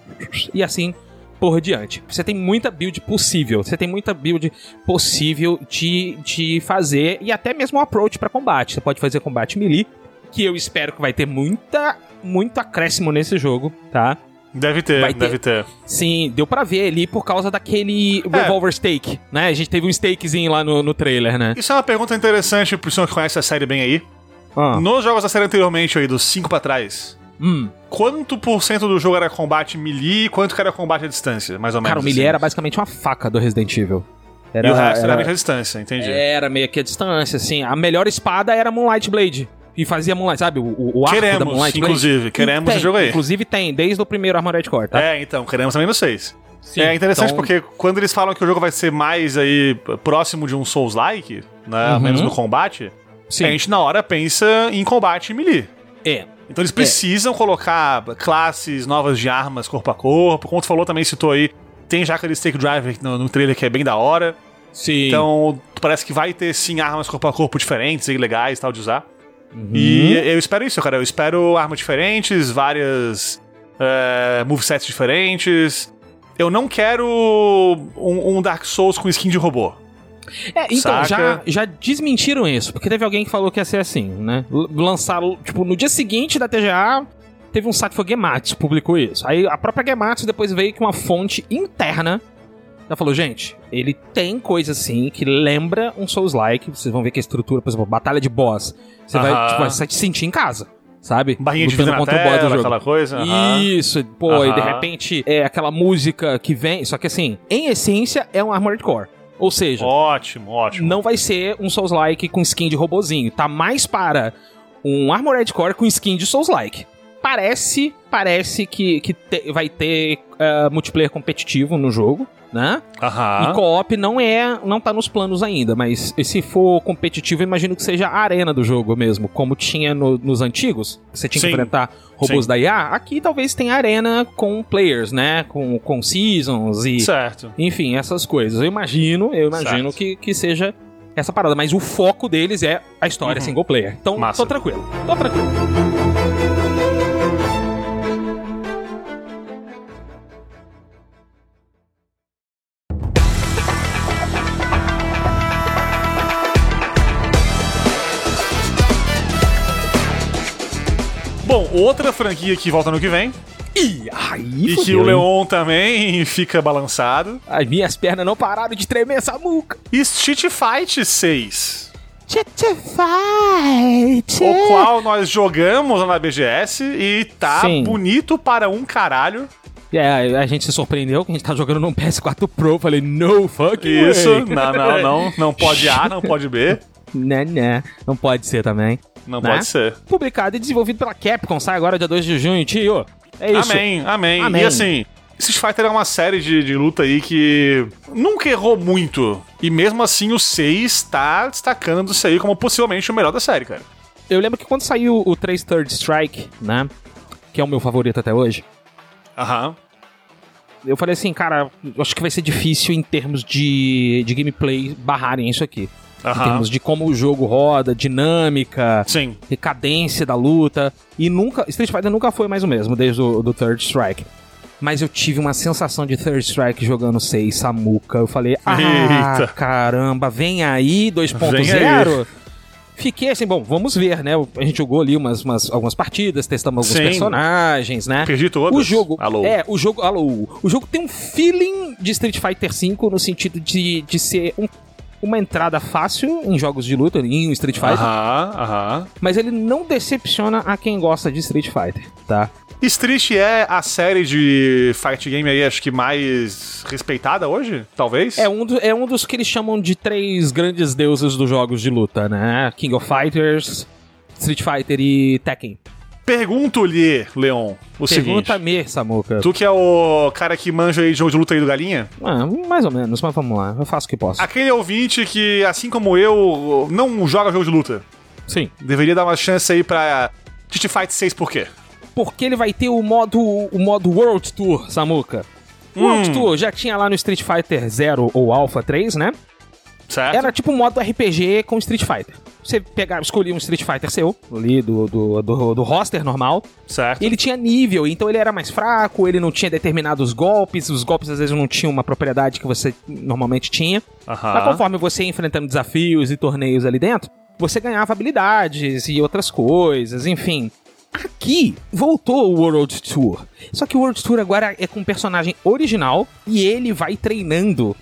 e assim por diante. Você tem muita build possível, você tem muita build possível de, de fazer e até mesmo um approach pra combate. Você pode fazer combate melee, que eu espero que vai ter muita, muito acréscimo nesse jogo, tá? Deve ter, ter. deve ter. Sim, deu pra ver ali por causa daquele É. revolver stake, né? A gente teve um stakezinho lá no, no trailer, né? Isso é uma pergunta interessante pro senhor que conhece a série bem aí. Ah. Nos jogos da série anteriormente aí, dos 5 pra trás, Hum. quanto por cento do jogo era combate melee e quanto que era combate à distância, mais ou menos? Cara, o melee assim? era basicamente uma faca do Resident Evil. Era, E o resto era era, meio à distância, entendi. era meio que a distância, assim. A melhor espada era Moonlight Blade. E fazia Moonlight, sabe? O, o arco Queremos, da Moonlight Blade. inclusive, queremos Tem, esse jogo aí. Inclusive tem, desde o primeiro Armored Core, tá? É, então, queremos também no 6. Sim, é interessante então- porque quando eles falam que o jogo vai ser mais aí próximo de um Souls-like, né? Uhum. Menos no combate, Sim. a gente na hora pensa em combate melee. É. Então eles precisam colocar classes novas de armas corpo a corpo. Como tu falou, também citou aí, tem já aquele Stake Driver no, no trailer que é bem da hora. Sim. Então parece que vai ter sim armas corpo a corpo diferentes e legais tal de usar. Uhum. E eu espero isso, cara. Eu espero armas diferentes, várias é, movesets diferentes. Eu não quero um, um Dark Souls com skin de robô. É, então, Saca? já, já desmentiram isso, porque teve alguém que falou que ia ser assim, né? Lançaram, tipo, no dia seguinte da TGA, teve um site que foi Gematsu, publicou isso. Aí a própria Gematsu depois veio com uma fonte interna. Ela falou, gente, ele tem coisa assim que lembra um Souls-like. Vocês vão ver que a estrutura, por exemplo, batalha de boss, você vai, Aham. tipo, vai se sentir em casa, sabe? Barrinha de vida contra o boss do tela, jogo. aquela coisa. Isso, pô, e de repente é aquela música que vem. Só que assim, em essência, é um Armored Core. Ou seja, Ótimo, ótimo. não vai ser um Souls-like com skin de robozinho. Tá mais para um Armored Core com skin de Souls-like. Parece, parece que, que te- vai ter eh, multiplayer competitivo no jogo, né? Aham. E co-op não é, não tá nos planos ainda, mas se for competitivo, eu imagino que seja a arena do jogo mesmo, como tinha no- nos antigos. Você tinha Sim. que enfrentar robôs Sim. da IA. Aqui talvez tenha arena com players, né? Com, com seasons e Certo. enfim, essas coisas. Eu imagino, eu imagino Certo. que, que seja essa parada. Mas o foco deles é a história Uhum. single player. Então, Massa. tô tranquilo. Tô tranquilo. Outra franquia que volta no que vem. Ih, aí e que o hein? Leon também (laughs) fica balançado. As minhas pernas não pararam de tremer, Samuca. Street Fight 6. Fight. O qual nós jogamos na BGS e tá Sim. bonito para um caralho. É, a gente se surpreendeu que a gente tá jogando num PS4 Pro. Falei, no fucking Isso, way. não, não, não. Não pode A, não pode B. (laughs) Né, né. Não pode ser também. Não Né? pode ser. Publicado e desenvolvido pela Capcom. Sai agora dia 2 de junho, tio. É isso. Amém, amém, Amém. E assim, Street Fighter é uma série de, de luta aí que nunca errou muito. E mesmo assim o 6 tá destacando isso aí como possivelmente o melhor da série, cara. Eu lembro que quando saiu o 3 Third Strike, né? Que é o meu favorito até hoje. Aham. Eu falei assim, cara, eu acho que vai ser difícil em termos de, de gameplay barrarem isso aqui. Em Aham. termos de como o jogo roda, dinâmica, Sim. cadência da luta. E nunca. Street Fighter nunca foi mais o mesmo, desde o do Third Strike. Mas eu tive uma sensação de Third Strike jogando 6, Samuka. Eu falei, ah, Eita. caramba, vem aí Vem 2.0. Fiquei assim, bom, vamos ver, né? A gente jogou ali umas, umas- algumas partidas, testamos alguns Sim. personagens, né? Perdi todas. O jogo. Alô. É, o jogo. Alô. O jogo tem um feeling de Street Fighter V no sentido de, de ser um- uma entrada fácil em jogos de luta, em Street Fighter. Aham, aham. Mas ele não decepciona a quem gosta de Street Fighter, tá? Street é a série de fight game aí, acho que mais respeitada hoje, talvez? É um, do- é um dos que eles chamam de três grandes deuses dos jogos de luta, né? King of Fighters, Street Fighter e Tekken. Pergunto-lhe, Leon, o seguinte. Pergunta-me, Samuka. Tu que é o cara que manja aí de jogo de luta aí do Galinha? Ah, mais ou menos, mas vamos lá. Eu faço o que posso. Aquele ouvinte que, assim como eu, não joga jogo de luta. Sim. Deveria dar uma chance aí pra Street Fight 6 por quê? Porque ele vai ter o modo, o modo World Tour, Samuka. World Hum. Tour já tinha lá no Street Fighter 0 ou Alpha 3, né? Certo? Era tipo um modo RPG com Street Fighter. Você pegava, escolhia um Street Fighter seu, ali do, do, do, do roster normal. Certo. Ele tinha nível, então ele era mais fraco, ele não tinha determinados golpes, os golpes às vezes não tinham uma propriedade que você normalmente tinha. Aham. Mas conforme você ia enfrentando desafios e torneios ali dentro, você ganhava habilidades e outras coisas, enfim. Aqui voltou o World Tour. Só que o World Tour agora é com um personagem original e ele vai treinando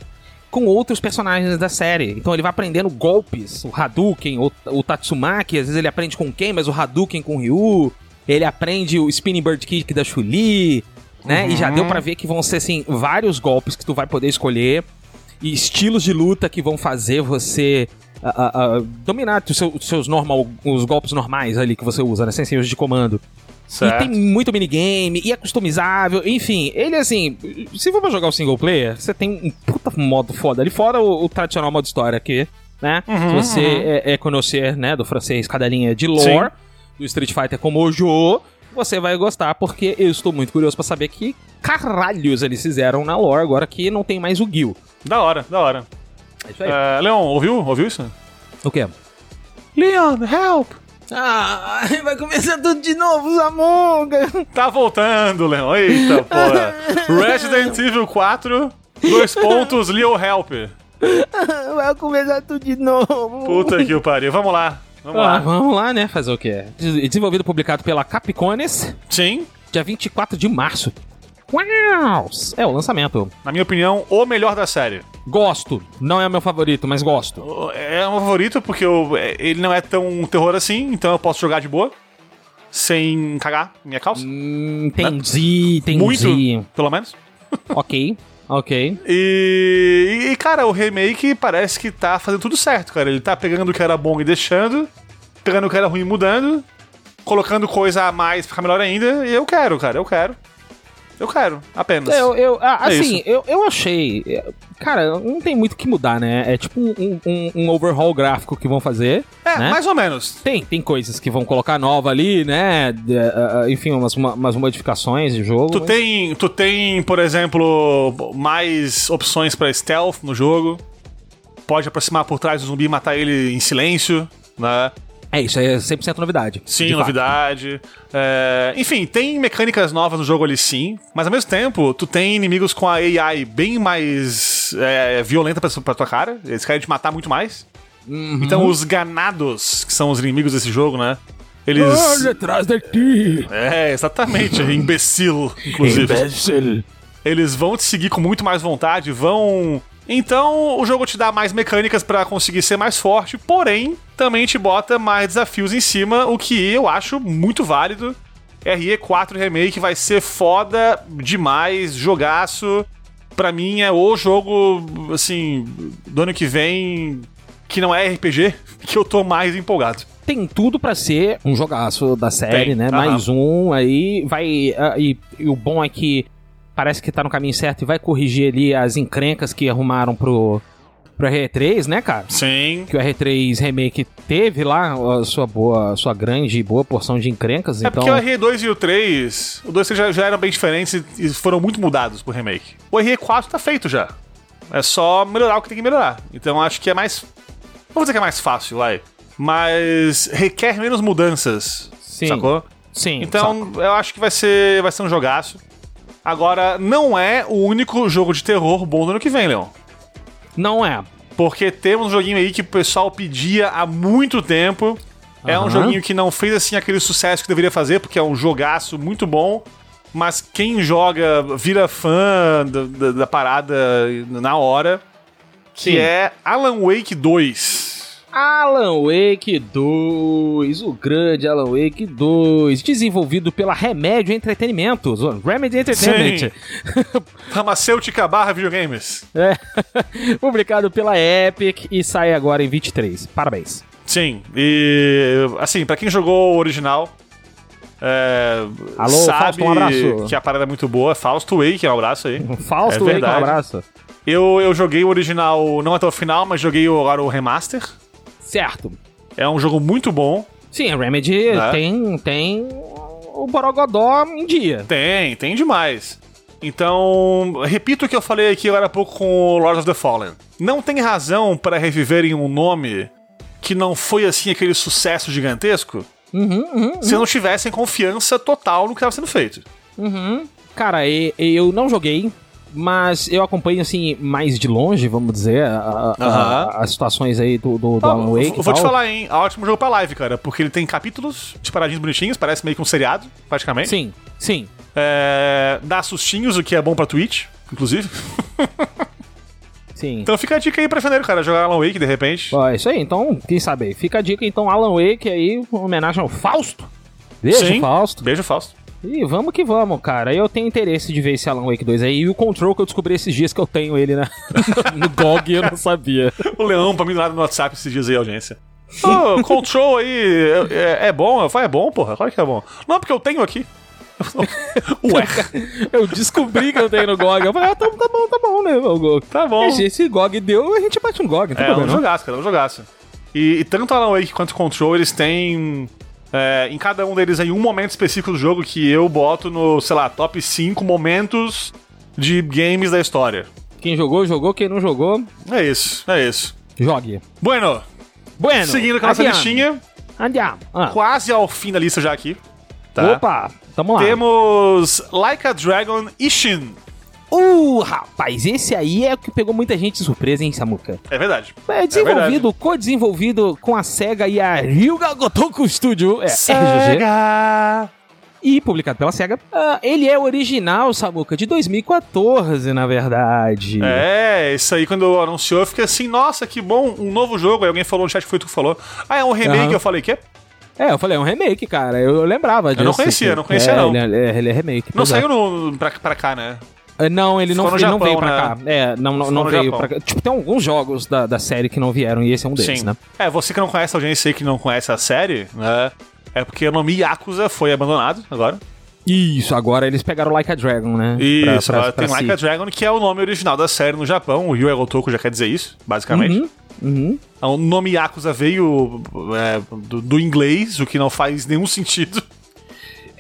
com outros personagens da série. Então ele vai aprendendo golpes, o Hadouken, o, o Tatsumaki, às vezes ele aprende com quem, mas o Hadouken com o Ryu. Ele aprende o Spinning Bird Kick da Chun-Li, né? E já deu pra ver que vão ser assim vários golpes que tu vai poder escolher e estilos de luta que vão fazer você ah, ah, ah, dominar os seus, os seus normal, os golpes normais ali que você usa, né? Sem senhores de comando. Certo. E tem muito minigame, e é customizável, enfim. Ele, assim, se for pra jogar o single player, você tem um puta modo foda ali, fora o, o tradicional modo história aqui, né? Uhum, se você é, é conhecer, né, do francês cada linha de lore, Sim. do Street Fighter como o jogo, você vai gostar, porque eu estou muito curioso pra saber que caralhos eles fizeram na lore agora que não tem mais o Gil. Da hora, da hora. É isso aí. É, Leon, ouviu? Ouviu isso? O quê? Leon, help! Ah, vai começar tudo de novo, Zamonga. Tá voltando, Leon. Eita, porra. Resident Evil 4, dois pontos, Leo Help. Vai começar tudo de novo. Puta que o pariu. Vamos lá. Vamos Ah, lá. vamos lá, né? Fazer o quê? Des- Desenvolvido e publicado pela Capcones, Sim, dia 24 de março. Uau! É o lançamento. na minha opinião, o melhor da série. Gosto. Não é o meu favorito, mas gosto. O- É um favorito porque eu- é, ele não é tão terror assim, então eu posso jogar de boa. Sem cagar minha calça. Hum, Entendi, entendi. Muito, pelo menos. (laughs) Ok, ok. E, e, cara, o remake parece que tá fazendo tudo certo, cara. Ele tá pegando o que era bom e deixando, pegando o que era ruim e mudando, colocando coisa a mais pra ficar melhor ainda. E eu quero, cara, eu quero. Eu quero, apenas. Eu, eu, ah, É assim, isso. eu, eu achei. Cara, não tem muito o que mudar, né? É tipo um, um, um overhaul gráfico que vão fazer. É, né? mais ou menos. Tem, tem coisas que vão colocar nova ali, né? Ah, ah, enfim, umas, uma- umas modificações de jogo. Tu mas- tem, tu tem, por exemplo, mais opções pra stealth no jogo. Pode aproximar por trás do zumbi e matar ele em silêncio, né? É, isso aí é 100% novidade. Sim, novidade. É, enfim, tem mecânicas novas no jogo ali sim, mas ao mesmo tempo, tu tem inimigos com a AI bem mais é, violenta pra, pra tua cara. Eles querem te matar muito mais. Uhum. Então os ganados, que são os inimigos desse jogo, né? Eles. atrás de ti! É, exatamente, imbecil, inclusive. Imbecil. Eles vão te seguir com muito mais vontade, vão. Então o jogo te dá mais mecânicas pra conseguir ser mais forte, porém também te bota mais desafios em cima, o que eu acho muito válido. RE4 Remake vai ser foda demais, jogaço. Pra mim é o jogo, assim, do ano que vem que não é RPG, (laughs) que eu tô mais empolgado. Tem tudo pra ser um jogaço da série, Tem, né? aham. Mais um aí. Vai. ah, e, e o bom é que parece que tá no caminho certo e vai corrigir ali as encrencas que arrumaram pro, pro R3, né, cara? Sim. Que o R3 Remake teve lá a sua boa, a sua grande e boa porção de encrencas, É então. porque o RE2 e o 3, o 2 e o 3 já, já eram bem diferentes e, foram muito mudados pro remake. O RE4 tá feito já. É só melhorar o que tem que melhorar. Então acho que é mais. Não vou dizer que é mais fácil, vai. Mas requer menos mudanças. Sim. Sacou? Sim. Então eu acho que vai ser, vai ser um jogaço. Agora, não é o único jogo de terror bom do ano que vem, Leon. Não é. Porque temos um joguinho aí que o pessoal pedia há muito tempo. É um joguinho que não fez assim aquele sucesso que deveria fazer, porque é um jogaço muito bom. Mas quem joga vira fã da, da- da parada na hora. Que Sim. é Alan Wake 2. Alan Wake 2, o grande Alan Wake 2, desenvolvido pela Remédio Entretenimento, Remedy Entertainment, (laughs) Farmacêutica barra videogames. É. (laughs) publicado pela Epic e sai agora em 23. Parabéns. Sim, e assim, pra quem jogou o original, é, Alô, sabe Fausto, um abraço. que a parada é muito boa. Fausto Wake, um abraço aí. (laughs) Fausto É Wake, um abraço. Eu, eu joguei o original não até o final, mas joguei o- agora o remaster. Certo. É um jogo muito bom. Sim, a Remedy Né? tem, tem o Borogodó em dia. Tem, tem demais. Então, repito o que eu falei aqui agora há pouco com o Lords of the Fallen. Não tem razão para reviverem um nome que não foi assim aquele sucesso gigantesco Uhum, se não tivessem confiança total no que estava sendo feito. Cara, e- eu não joguei, mas eu acompanho assim mais de longe, vamos dizer, a- a- as situações aí do, do, do Ah, Alan Wake. eu vou te tal. falar, hein? É ótimo jogo pra live, cara, porque ele tem capítulos separadinhos bonitinhos, parece meio que um seriado, praticamente. Sim, sim. É, dá sustinhos, o que é bom pra Twitch, inclusive. Sim. Então fica a dica aí pra janeiro, cara, jogar Alan Wake de repente. Ó, é isso aí, então, quem sabe aí. Fica a dica, então, Alan Wake aí, uma homenagem ao Fausto. Beijo, Sim. Fausto. Beijo, Fausto. E vamos que vamos, cara. Eu tenho interesse de ver esse Alan Wake 2 aí. E o Control que eu descobri esses dias que eu tenho ele na, (laughs) no GOG eu não sabia. O Leão pra mim do lado no WhatsApp esses dias aí, audiência. Ô, control aí é, é bom? Eu falei, é bom, porra, claro que é bom. Não, porque eu tenho aqui. (laughs) Ué, (laughs) Eu descobri que eu tenho no GOG. Eu falei, ah, tá, tá bom, tá bom, né? O GOG. tá bom. Esse, esse GOG deu, a gente bate no GOG, não É, um problema. não. jogaço, cara, um jogaço. E, e tanto Alan Wake quanto Control, eles têm. É, em cada um deles aí um momento específico do jogo que eu boto no, sei lá, top 5 momentos de games da história. Quem jogou, jogou. Quem não jogou, É isso, é isso. jogue. Bueno, Bueno, seguindo com a nossa listinha, Andiamo. Ah. quase ao fim da lista já aqui. Tá? Opa, tamo lá. Temos Like a Dragon Ishin. Uh, rapaz, esse aí é o que pegou muita gente de surpresa, hein, Samuka? É verdade. É desenvolvido, co-desenvolvido com a SEGA e a Ryuga Gotoku Studio, é, RGG, Sega. e publicado pela SEGA. Ah, ele é original, Samuka, de 2014, na verdade. É, isso aí quando anunciou eu fiquei assim, nossa, que bom, um novo jogo. Aí alguém falou no chat, foi tu que falou. Ah, é um remake, Aham. eu falei, que? É, eu falei, é um remake, cara. Eu, eu lembrava disso. não conhecia, que- não conhecia, é, não. Ele é, ele é remake. Não pois é. saiu no, pra, pra cá, né? É, Não, ele não, ele não Japão, veio pra né? cá. É, não, não, não veio Japão. pra cá. Tipo, tem alguns jogos da, da série que não vieram e esse é um deles, Sim. né? É, você que não conhece a audiência aí, que não conhece a série, né? É porque o nome Yakuza foi abandonado agora. Isso, agora eles pegaram Like a Dragon, né? Isso, Pra- pra- agora pra tem si. Like a Dragon, que é o nome original da série no Japão. O Ryu Gotoku já quer dizer isso, basicamente. Uhum, uhum. O nome Yakuza veio é, do, do inglês, o que não faz nenhum (laughs) sentido.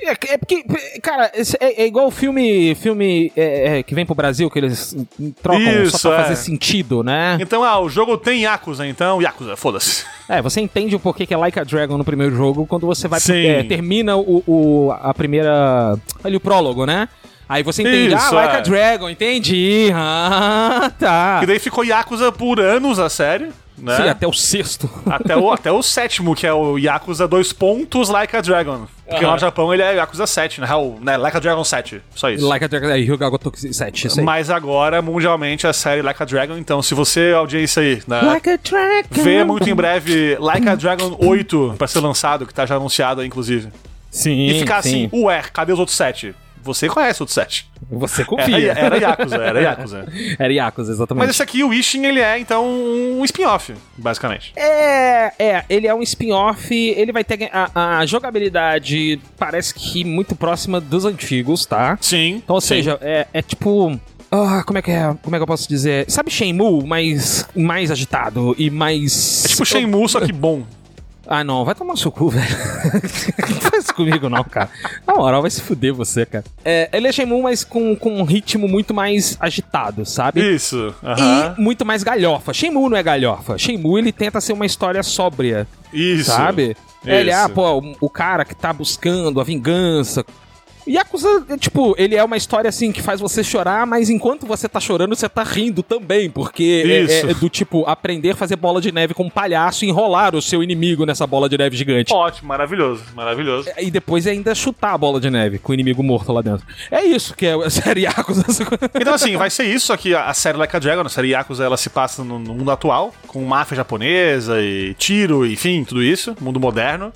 É, é porque, cara, é, é igual o filme, filme é, é, que vem pro Brasil, que eles trocam Isso, só pra é. fazer sentido, né? Então, ah, o jogo tem Yakuza, então Yakuza, foda-se. É, você entende o porquê que é Like a Dragon no primeiro jogo quando você vai é, termina o, o- a primeira ali o prólogo, né? Aí você entende, Isso, ah, Like é. a Dragon, entendi. (laughs) Ah, tá. E daí ficou Yakuza por anos a série, né? Sim, até o sexto. (laughs) Até o, até o sétimo, que é o Yakuza 2 pontos Like a Dragon. Porque lá no Japão ele é Yakuza 7, na real, né? Like a Dragon 7. Só isso. like a Dragon, é, Hyuga Gotoku 7, isso aí. Mas agora, mundialmente, a série Like a Dragon. Então, se você, audiência aí, né? Like a Dragon. Vê muito em breve Like a Dragon 8 pra ser lançado, que tá já anunciado, inclusive. Sim, E ficar assim, sim. ué, cadê os outros 7? Você conhece os outros 7. Você Era, confia. era Yakuza, era Yakuza. (laughs) Era Yakuza, exatamente. Mas esse aqui, o Ishin, ele é, então, um spin-off, basicamente. É, é, ele é um spin-off, ele vai ter a, a jogabilidade, parece que muito próxima dos antigos, tá? Sim. Então, ou sim. seja, é, é tipo. Ah, como é que é? Como é que eu posso dizer? Sabe Shenmue, mas mais agitado e mais. É tipo Shenmue, só que bom. Ah, não, vai tomar no seu cu, velho. não (laughs) faz comigo, não, cara. Na moral, vai se fuder você, cara. É, ele é Shenmue, mas com, com um ritmo muito mais agitado, sabe? Isso. aham. E muito mais galhofa. Shenmue não é galhofa. Shenmue, ele tenta ser uma história sóbria, Isso. sabe? Ele, Isso. ah, pô, o cara que tá buscando a vingança. Yakuza, é, tipo, ele é uma história assim que faz você chorar, mas enquanto você tá chorando, você tá rindo também, porque é- é, é do tipo aprender a fazer bola de neve com um palhaço e enrolar o seu inimigo nessa bola de neve gigante. Ótimo, maravilhoso, maravilhoso. E depois ainda chutar a bola de neve com o inimigo morto lá dentro. É isso que é a (laughs) série Yakuza. Então, assim, vai ser isso, só que a a série Like a Dragon, a série Yakuza, ela se passa no, no mundo atual, com máfia japonesa e tiro, enfim, tudo isso, mundo moderno.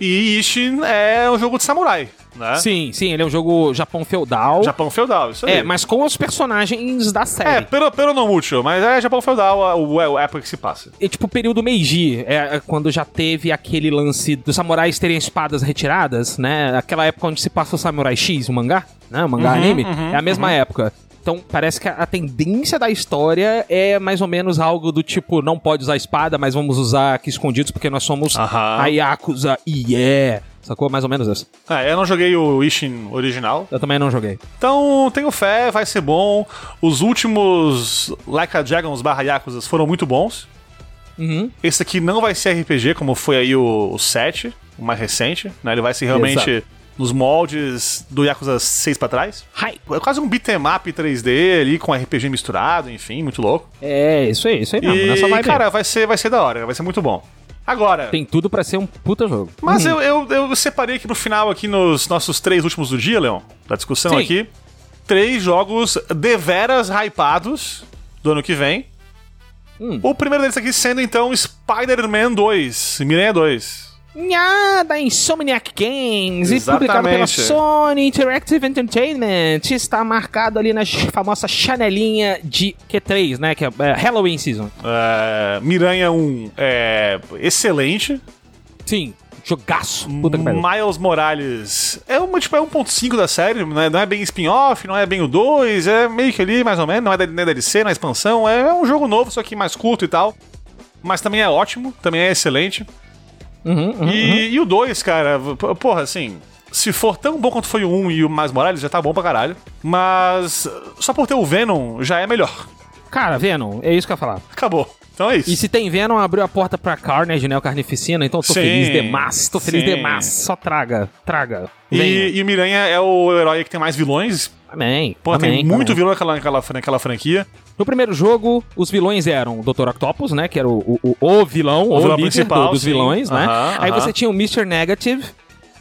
E Ishin é um jogo de samurai, né? sim, sim, ele é um jogo Japão feudal. Japão feudal, isso aí. É, mas com os personagens da É, série. pelo, pelo não mútil, mas é Japão feudal a- o, é, o época que se passa. É tipo o período Meiji, é, é quando já teve aquele lance dos samurais terem espadas retiradas, né? Aquela época onde se passa o Samurai X, o mangá, né? O mangá anime. é a mesma época. Então parece que a, tendência da história é mais ou menos algo do tipo: não pode usar espada, mas vamos usar aqui escondidos porque nós somos Aham. a Yakuza e yeah. Sacou? Mais ou menos isso. É, eu não joguei o Ishin original, Eu também não joguei. então tenho fé, vai ser bom. Os últimos Like a Dragons barra Yakuzas foram muito bons. Uhum. Esse aqui não vai ser RPG, como foi aí o, o 7, o mais recente, né? Ele vai ser realmente Exato. nos moldes do Yakuza 6 pra trás. Hi. É quase um beat'em up 3D ali, com RPG misturado, enfim, muito louco. É, isso aí, isso aí mesmo. E, cara, vai ser, vai ser da hora, vai ser muito bom. Agora, Tem tudo pra ser um puta jogo. mas eu, eu, eu separei aqui no final, aqui nos nossos três últimos do dia, Leon, da discussão Sim. aqui, três jogos deveras hypados do ano que vem. Hum. O primeiro deles aqui sendo, então, Spider-Man 2, Miranha 2. Nha, da Insomniac Games e publicado pela. Sony Interactive Entertainment. Está marcado ali na famosa chanelinha de Q3, né? Que é é, Halloween Season. É, Miranha 1 é excelente. Sim, jogaço. Puta que. Miles Morales é uma tipo é 1.5 da série, né? não é bem spin-off, não é bem o 2, é meio que ali mais ou menos, não é da- DLC, não é expansão, é um jogo novo, só que mais curto e tal. Mas também é ótimo, também é excelente. Uhum, uhum. E, e o 2, cara, porra, assim, se for tão bom quanto foi o 1 e o Miles Morales, já tá bom pra caralho. Mas só por ter o Venom já é melhor. Cara, Venom, é isso que eu ia falar. Acabou. Então é isso. E se tem Venom, abriu a porta pra Carnage, né? O Carnificina, então eu tô Sim, feliz demais. Tô feliz sim. demais. Só traga, traga. E, e o Miranha é o herói que tem mais vilões. Amém. Pô, amém, tem muito amém. vilão naquela, naquela, naquela franquia. No primeiro jogo, os vilões eram o Dr. Octopus, né? Que era o, o, o vilão, o, vilão líder principal, do- dos sim. vilões, né? Aham, Aí aham. você tinha o Mr. Negative,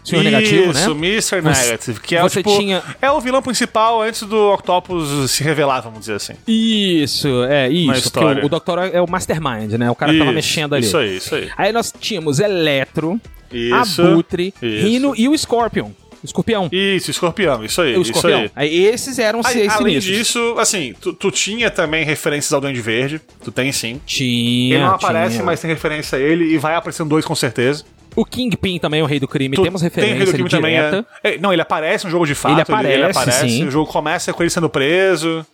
Senhor Negativo, né? Isso, Mr. Você- Negative, que é, você o, tipo, tinha- é o vilão principal antes do Octopus se revelar, vamos dizer assim. Isso, é, isso. Porque o, o Dr. é o Mastermind, né? O cara que tava Isso, mexendo ali. Isso aí, isso aí. Aí nós tínhamos Eletro, Isso, Abutre, isso. Rino e o Scorpion. Escorpião. Isso, escorpião, isso aí, o isso Escorpião. aí. Aí esses eram Aí, seis além sinistros. disso, assim, tu, tu tinha também referências ao Duende Verde, tu tem sim. Tinha. Ele não aparece, tinha. mas tem referência a ele e vai aparecendo dois com certeza. O Kingpin também, o rei do crime, Tu temos tem referência Rei do Crime também. direta. É... É, Não, ele aparece no jogo de fato. Ele aparece, sim. O jogo começa com ele sendo preso.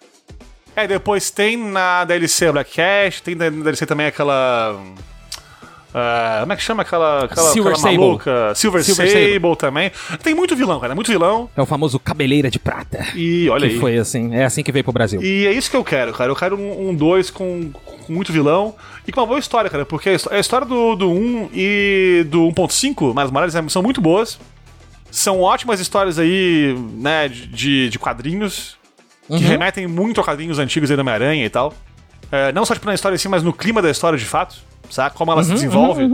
É, depois tem na DLC Black Cat, tem na DLC também aquela. Ah, como é que chama aquela, aquela, Silver aquela Sable. maluca? Silver, Silver Sable, Sable. também. Tem muito vilão, cara, muito vilão. É o famoso Cabeleira de Prata. E olha que aí. foi assim, é assim que veio pro Brasil. E é isso que eu quero, cara. Eu quero um 2 com, com muito vilão e com uma boa história, cara. Porque a histó- a história do, do 1 e do 1.5, Miles Morales, é- são muito boas. São ótimas histórias aí, né, de- de, quadrinhos. Que remetem muito a quadrinhos antigos aí do Homem-Aranha e tal. É, não só tipo, na história assim, mas no clima da história de fato. Sabe? Como ela se desenvolve.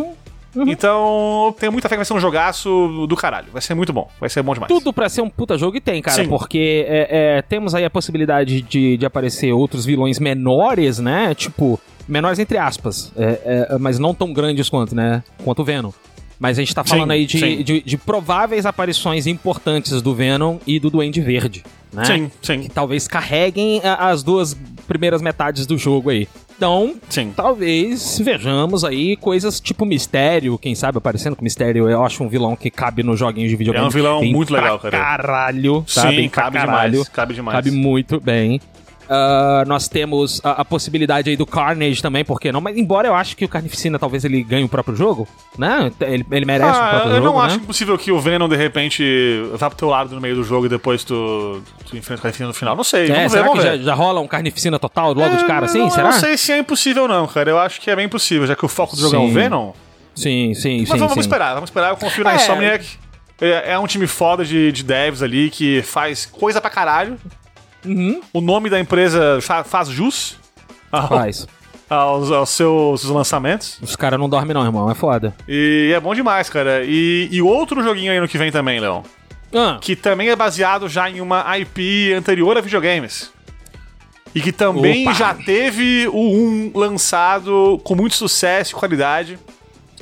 Então, tenho muita fé que vai ser um jogaço do caralho. Vai ser muito bom. Vai ser bom demais. Tudo pra ser um puta jogo e tem, cara, Sim. porque é, é, temos aí a possibilidade de, de aparecer outros vilões menores, né? Tipo, menores entre aspas, é, é, mas não tão grandes quanto, né? Quanto o Venom. Mas a gente tá falando Sim, aí de, de, de prováveis aparições importantes do Venom e do Duende Verde, né? Sim, sim, Que talvez carreguem as duas primeiras metades do jogo aí. Então, sim. Talvez vejamos aí coisas tipo Mistério, quem sabe aparecendo com Mistério. Eu acho um vilão que cabe nos joguinhos de videogame. É um vilão Bem muito legal, cara. Caralho, Sim, cabe caralho. demais. Cabe demais. Cabe muito bem. Ah, nós temos a, a possibilidade aí do Carnage também, por que não? Mas embora eu acho que o Carnificina talvez ele ganhe o próprio jogo, né? Ele, ele merece o Ah, próprio eu jogo, não né? acho impossível que o Venom, de repente, vá pro teu lado no meio do jogo e depois tu, tu enfrenta o Carnificina no final. Não sei, É, vamos ver, será vamos que ver. já, já rola um Carnificina total logo de É, cara assim? não, será? Eu não sei se é impossível não, cara. Eu acho que é bem possível, já que o foco do jogo é o Sim. Venom. Sim, sim, Mas sim. vamos sim. esperar, vamos esperar. Eu confio na É. Insomniac. É, é um time foda de, de devs ali que faz coisa pra caralho. Uhum. O nome da empresa fa- faz jus ao- Faz. (laughs) aos, aos seus lançamentos. Os caras não dormem não, irmão. É foda. E é bom demais, cara. E, e outro joguinho aí no que vem também, Leão. Ah, que também é baseado já em uma IP anterior a videogames. E que também Opa. já teve o 1 lançado com muito sucesso e qualidade.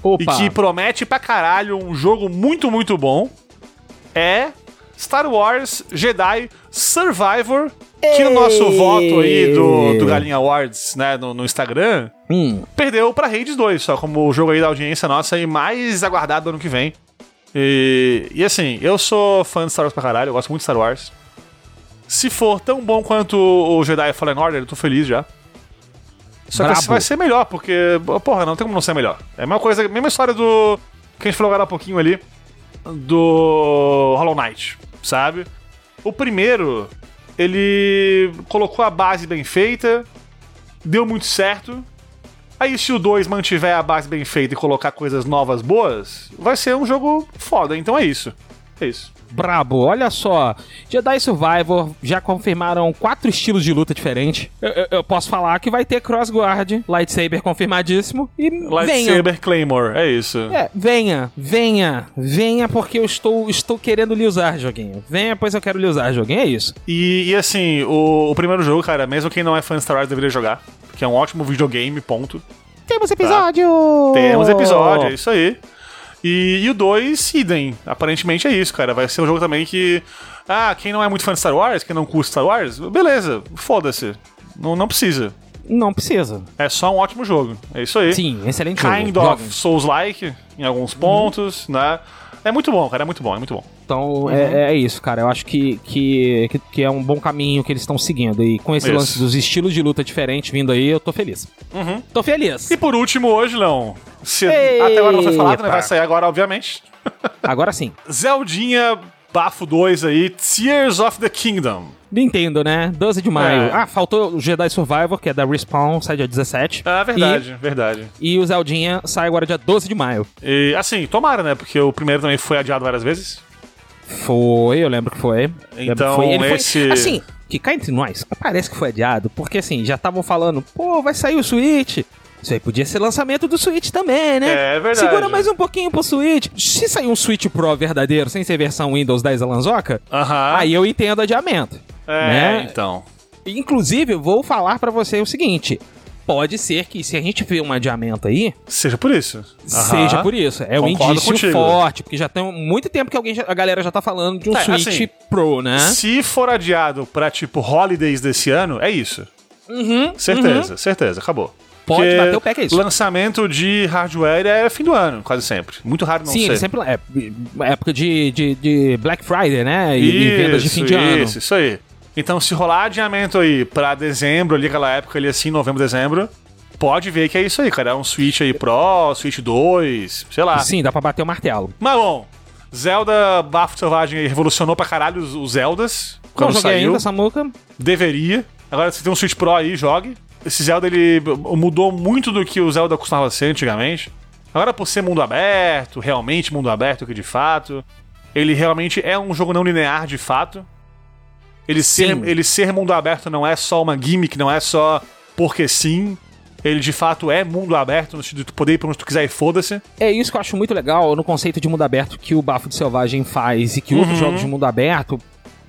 opa. E que promete pra caralho um jogo muito, muito bom. É Star Wars Jedi Survivor. Que no nosso voto aí do, do Galinha Awards, né, no, no Instagram, Hum. perdeu pra Hades 2, só como o jogo aí da audiência nossa aí mais aguardado ano que vem. E, e assim, eu sou fã de Star Wars pra caralho, eu gosto muito de Star Wars. Se for tão bom quanto o Jedi Fallen Order, eu tô feliz já. Só que Brabo. esse vai ser melhor, porque, porra, não tem como não ser melhor. É a mesma coisa, a mesma história do. que a gente falou agora há pouquinho ali. Do Hollow Knight, sabe? O primeiro, ele colocou a base bem feita, deu muito certo. Aí, se o 2 mantiver a base bem feita e colocar coisas novas boas, vai ser um jogo foda. Então é isso. É isso. Brabo, olha só. Jedi Survivor já confirmaram quatro estilos de luta diferentes. Eu, eu- eu posso falar que vai ter Crossguard, Lightsaber confirmadíssimo. E venha. Lightsaber Claymore, é isso. É, venha, venha, venha, porque eu estou, estou querendo lhe usar, joguinho. Venha, pois eu quero lhe usar, joguinho. É isso. E, e assim, o, o primeiro jogo, cara, mesmo quem não é fã de Star Wars deveria jogar. Porque é um ótimo videogame, ponto. Temos episódio! Temos episódio, é isso aí. E, e o 2, idem. Aparentemente é isso, cara. Vai ser um jogo também que. Ah, quem não é muito fã de Star Wars, quem não curte Star Wars, beleza, foda-se. Não, não precisa. Não precisa. É só um ótimo jogo. É isso aí. Sim, excelente Kind jogo. of Souls-like em alguns pontos, né? É muito bom, cara. É muito bom, é muito bom. Então é, é isso, cara. Eu acho que, que, que- é um bom caminho que eles estão seguindo. E com esse Isso. lance dos estilos de luta diferentes vindo aí, eu tô feliz. Tô feliz. E por último, hoje, Leon. Se Ei, até agora não foi falado, né? Vai sair agora, obviamente. (laughs) Agora sim. Zeldinha Bafo 2 aí, Tears of the Kingdom. Nintendo, né? 12 de maio. É. Ah, faltou o Jedi Survivor, que é da Respawn, sai dia 17. Ah, verdade, verdade. E, e o Zeldinha sai agora dia 12 de maio. E assim, tomara, né? Porque o primeiro também foi adiado várias vezes. Foi, eu lembro que foi. Então, foi, ele esse- foi. Assim, que cá entre nós, parece que foi adiado, porque assim, já estavam falando, pô, vai sair o Switch. Isso aí podia ser lançamento do Switch também, né? É verdade. Segura mais um pouquinho pro Switch. Se sair um Switch Pro verdadeiro, sem ser versão Windows 10 Alanzoca, Aham. aí eu entendo adiamento. É, né? então. Inclusive, eu vou falar pra você o seguinte. Pode ser que se a gente vê um adiamento aí, Seja por isso. seja Aham. por isso. É um Concordo indício contigo. forte, porque já tem muito tempo que alguém já- a galera já tá falando de um É, Switch assim, Pro, né? Se for adiado pra, tipo, holidays desse ano, é isso. certeza, certeza, acabou. Uhum, Pode Porque bater o pé que é isso. Lançamento de hardware é fim do ano, quase sempre. Muito raro não Sim, ser. ele sempre. É, época de, de, de Black Friday, né? E, e vendas de fim de ano. Isso, isso aí. Então, se rolar adiamento aí pra dezembro, ali aquela época ali assim, novembro, dezembro, pode ver que é isso aí, cara. É um Switch aí Pro, Switch 2, sei lá. Sim, dá pra bater o martelo. Mas bom, Zelda Bafo Selvagem aí revolucionou pra caralho os, os Zeldas. Não joguei saiu. ainda, Samuca. Deveria. Agora, se tem um Switch Pro aí, jogue. Esse Zelda, ele mudou muito do que o Zelda costumava ser antigamente. Agora, por ser mundo aberto, realmente mundo aberto, que de fato, ele realmente é um jogo não linear, de fato. Ele ser, ele ser mundo aberto não é só uma gimmick, não é só porque sim. Ele, de fato, é mundo aberto, no sentido de tu poder ir pra onde tu quiser e foda-se. É isso que eu acho muito legal no conceito de mundo aberto que o Bafo de Selvagem faz e que Uhum. outros jogos de mundo aberto.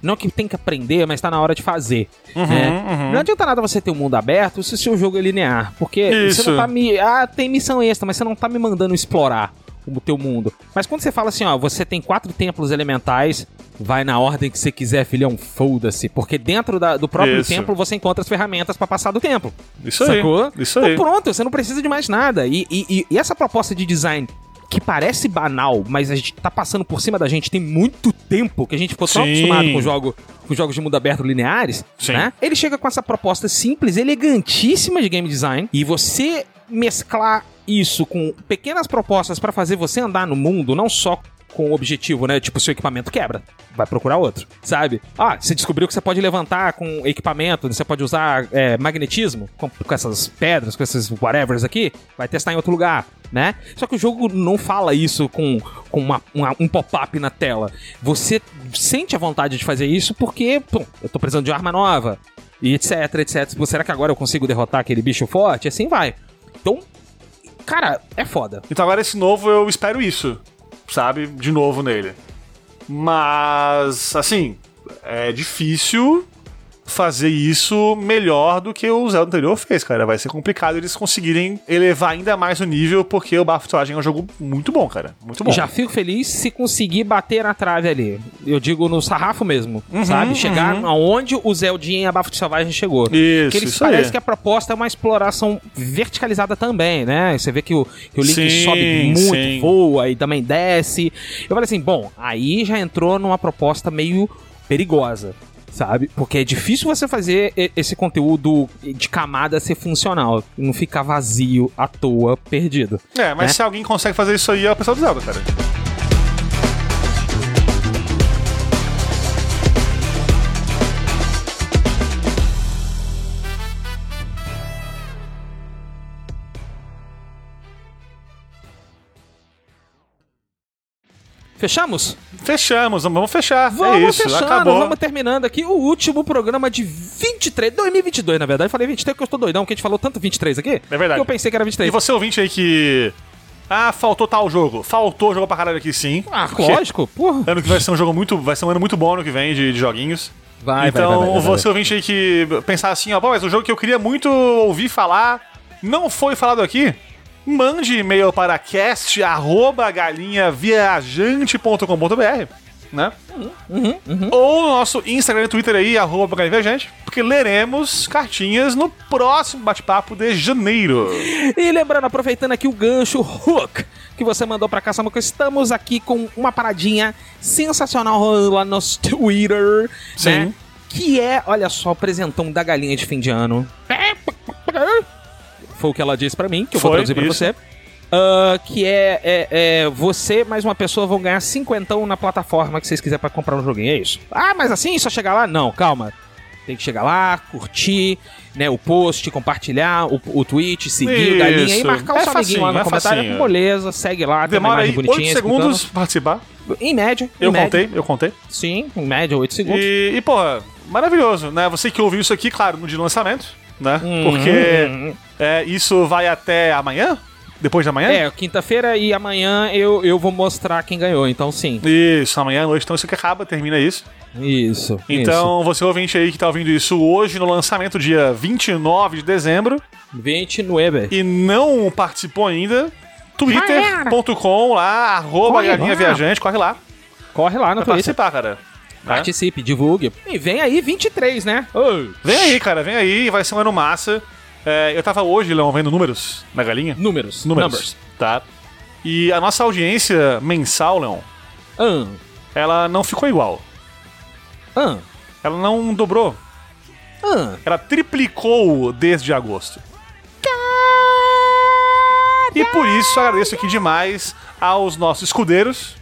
Não que tem que aprender, mas tá na hora de fazer. Uhum, né? Não adianta nada você ter um mundo aberto se o seu jogo é linear. Porque Isso. você não tá me. Ah, tem missão extra, mas você não tá me mandando explorar o teu mundo. Mas quando você fala assim, ó, você tem quatro templos elementais, vai na ordem que você quiser, filhão, foda-se. Porque dentro da- do próprio Isso. templo você encontra as ferramentas pra passar do templo. Isso aí. Sacou? Isso aí. Então pronto, você não precisa de mais nada. E, e- e- essa proposta de design que parece banal, mas a gente tá passando por cima da gente tem muito tempo que a gente ficou tão acostumado com, jogo, com jogos de mundo aberto lineares, Sim. né? Ele chega com essa proposta simples, elegantíssima de game design e você mesclar isso com pequenas propostas pra fazer você andar no mundo, não só com o objetivo, né? Tipo, seu equipamento quebra. Vai procurar outro, sabe? Ah, você descobriu que você pode levantar com equipamento, você pode usar é, magnetismo com, com essas pedras, com esses whatevers aqui, vai testar em outro lugar, né? Só que o jogo não fala isso com, com uma- uma- um pop-up na tela. Você sente a vontade de fazer isso porque, pum, eu tô precisando de arma nova, e etc, etc. Será que agora eu consigo derrotar aquele bicho forte? Assim vai. Então, cara, é foda. Então agora esse novo eu espero isso, sabe? De novo nele. Mas, assim, é difícil fazer isso melhor do que o Zelda anterior fez, cara. Vai ser complicado eles conseguirem elevar ainda mais o nível, porque o Bafo Selvagem é um jogo muito bom, cara. Muito bom. Já fico feliz se conseguir bater na trave ali. Eu digo no sarrafo mesmo, sabe? Chegar aonde o Zeldinha e a Bafo de Selvagem chegou. Isso, que eles isso parece aí. que a proposta é uma exploração verticalizada também, né? Você vê que o, que o Link Sim, sobe muito, sim. voa e também desce. Eu falei assim, bom, aí já entrou numa proposta meio perigosa. Sabe? Porque é difícil você fazer esse conteúdo de camada ser funcional. Não ficar vazio, à toa, perdido. É, mas né? se alguém consegue fazer isso aí, é o pessoal do Zelda, cara. Fechamos? Fechamos, vamos fechar. Vamos é isso, fechando, acabou. vamos terminando aqui o último programa de 23, 2022, na verdade. Eu falei 23 porque eu estou doidão, porque a gente falou tanto 23 aqui. É verdade. Que eu pensei que era 23. E você ouvinte aí que. Ah, faltou tal jogo. Faltou jogo pra caralho aqui sim. Ah, lógico, porra. Ano que vai ser um jogo muito. Vai ser um ano muito bom ano que vem de, de joguinhos. Vai, então, vai, vai, vai, vai, você ouvinte aí que pensar assim, ó, pô, mas o jogo que eu queria muito ouvir falar não foi falado aqui. Mande e-mail para cast@galinhaviajante.com.br, né? Uhum, Ou no nosso Instagram e Twitter aí, arroba Viajante, porque leremos cartinhas no próximo bate-papo de janeiro. E lembrando, aproveitando aqui o gancho Hook que você mandou pra cá, Samuca, estamos aqui com uma paradinha sensacional rolando lá no (laughs) Twitter, Sim. né? Que é, olha só, o presentão da galinha de fim de ano. Foi o que ela disse pra mim, que eu vou Foi, traduzir pra isso. você. Ah, que é, é, é, você mais uma pessoa vão ganhar cinquentão na plataforma que vocês quiserem pra comprar um joguinho, é isso? Ah, mas assim, só chegar lá? Não, calma. Tem que chegar lá, curtir, né, o post, compartilhar o, o tweet, seguir o galinha e Isso. marcar o É seu amiguinho lá no facinho, é comentário. facinho. Moleza, segue lá, tem uma Demora aí imagem 8 bonitinha. segundos participar. Em média. Eu em média. contei, eu contei. Sim, em média, 8 segundos. E, e, porra, maravilhoso, né? Você que ouviu isso aqui, claro, no dia do lançamento, né? Uhum. Porque é, isso vai até amanhã? Depois de amanhã? É, quinta-feira e amanhã eu, eu vou mostrar quem ganhou, então sim. Isso, amanhã à noite, então isso que acaba, termina isso. Isso. Então, você ouvinte aí que tá ouvindo isso hoje no lançamento, dia 29 de dezembro, isso. 29. e não participou ainda, twitter.com lá, arroba Corre galinha viajante, corre lá Corre lá no Twitter. participar, cara. Né? Participe, divulgue. E vem aí 23, né? Ô, Vem aí, cara, vem aí, vai ser um ano massa. É, eu tava hoje, Leão, vendo números na galinha. Números. Números. Numbers. Tá. E a nossa audiência mensal, Leão, ela não ficou igual. Ela não dobrou. Ela triplicou desde agosto. E por isso agradeço aqui demais aos nossos escudeiros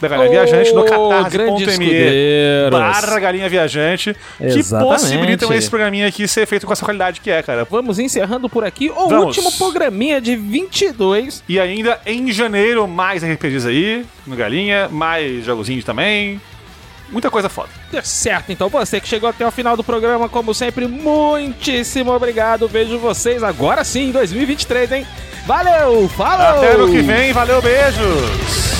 da Galinha Viajante no catarse.me barra Galinha Viajante que possibilitam esse programinha aqui ser feito com essa qualidade que é, cara. Vamos encerrando por aqui o Vamos. último programinha de 22. E ainda em janeiro, mais RPGs aí, no Galinha, mais jogozinhos também. Muita coisa foda. Certo, então você que chegou até o final do programa, como sempre, muitíssimo obrigado. Vejo vocês agora sim em 2023, hein? Valeu, falou! Até ano que vem, valeu, beijos!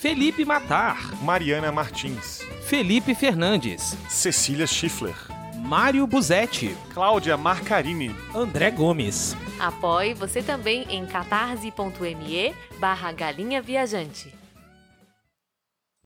Felipe Matar, Mariana Martins, Felipe Fernandes, Cecília Schiffler, Mário Buzetti, Cláudia Marcarini, André Gomes. Apoie você também em catarse.me barra Galinha Viajante.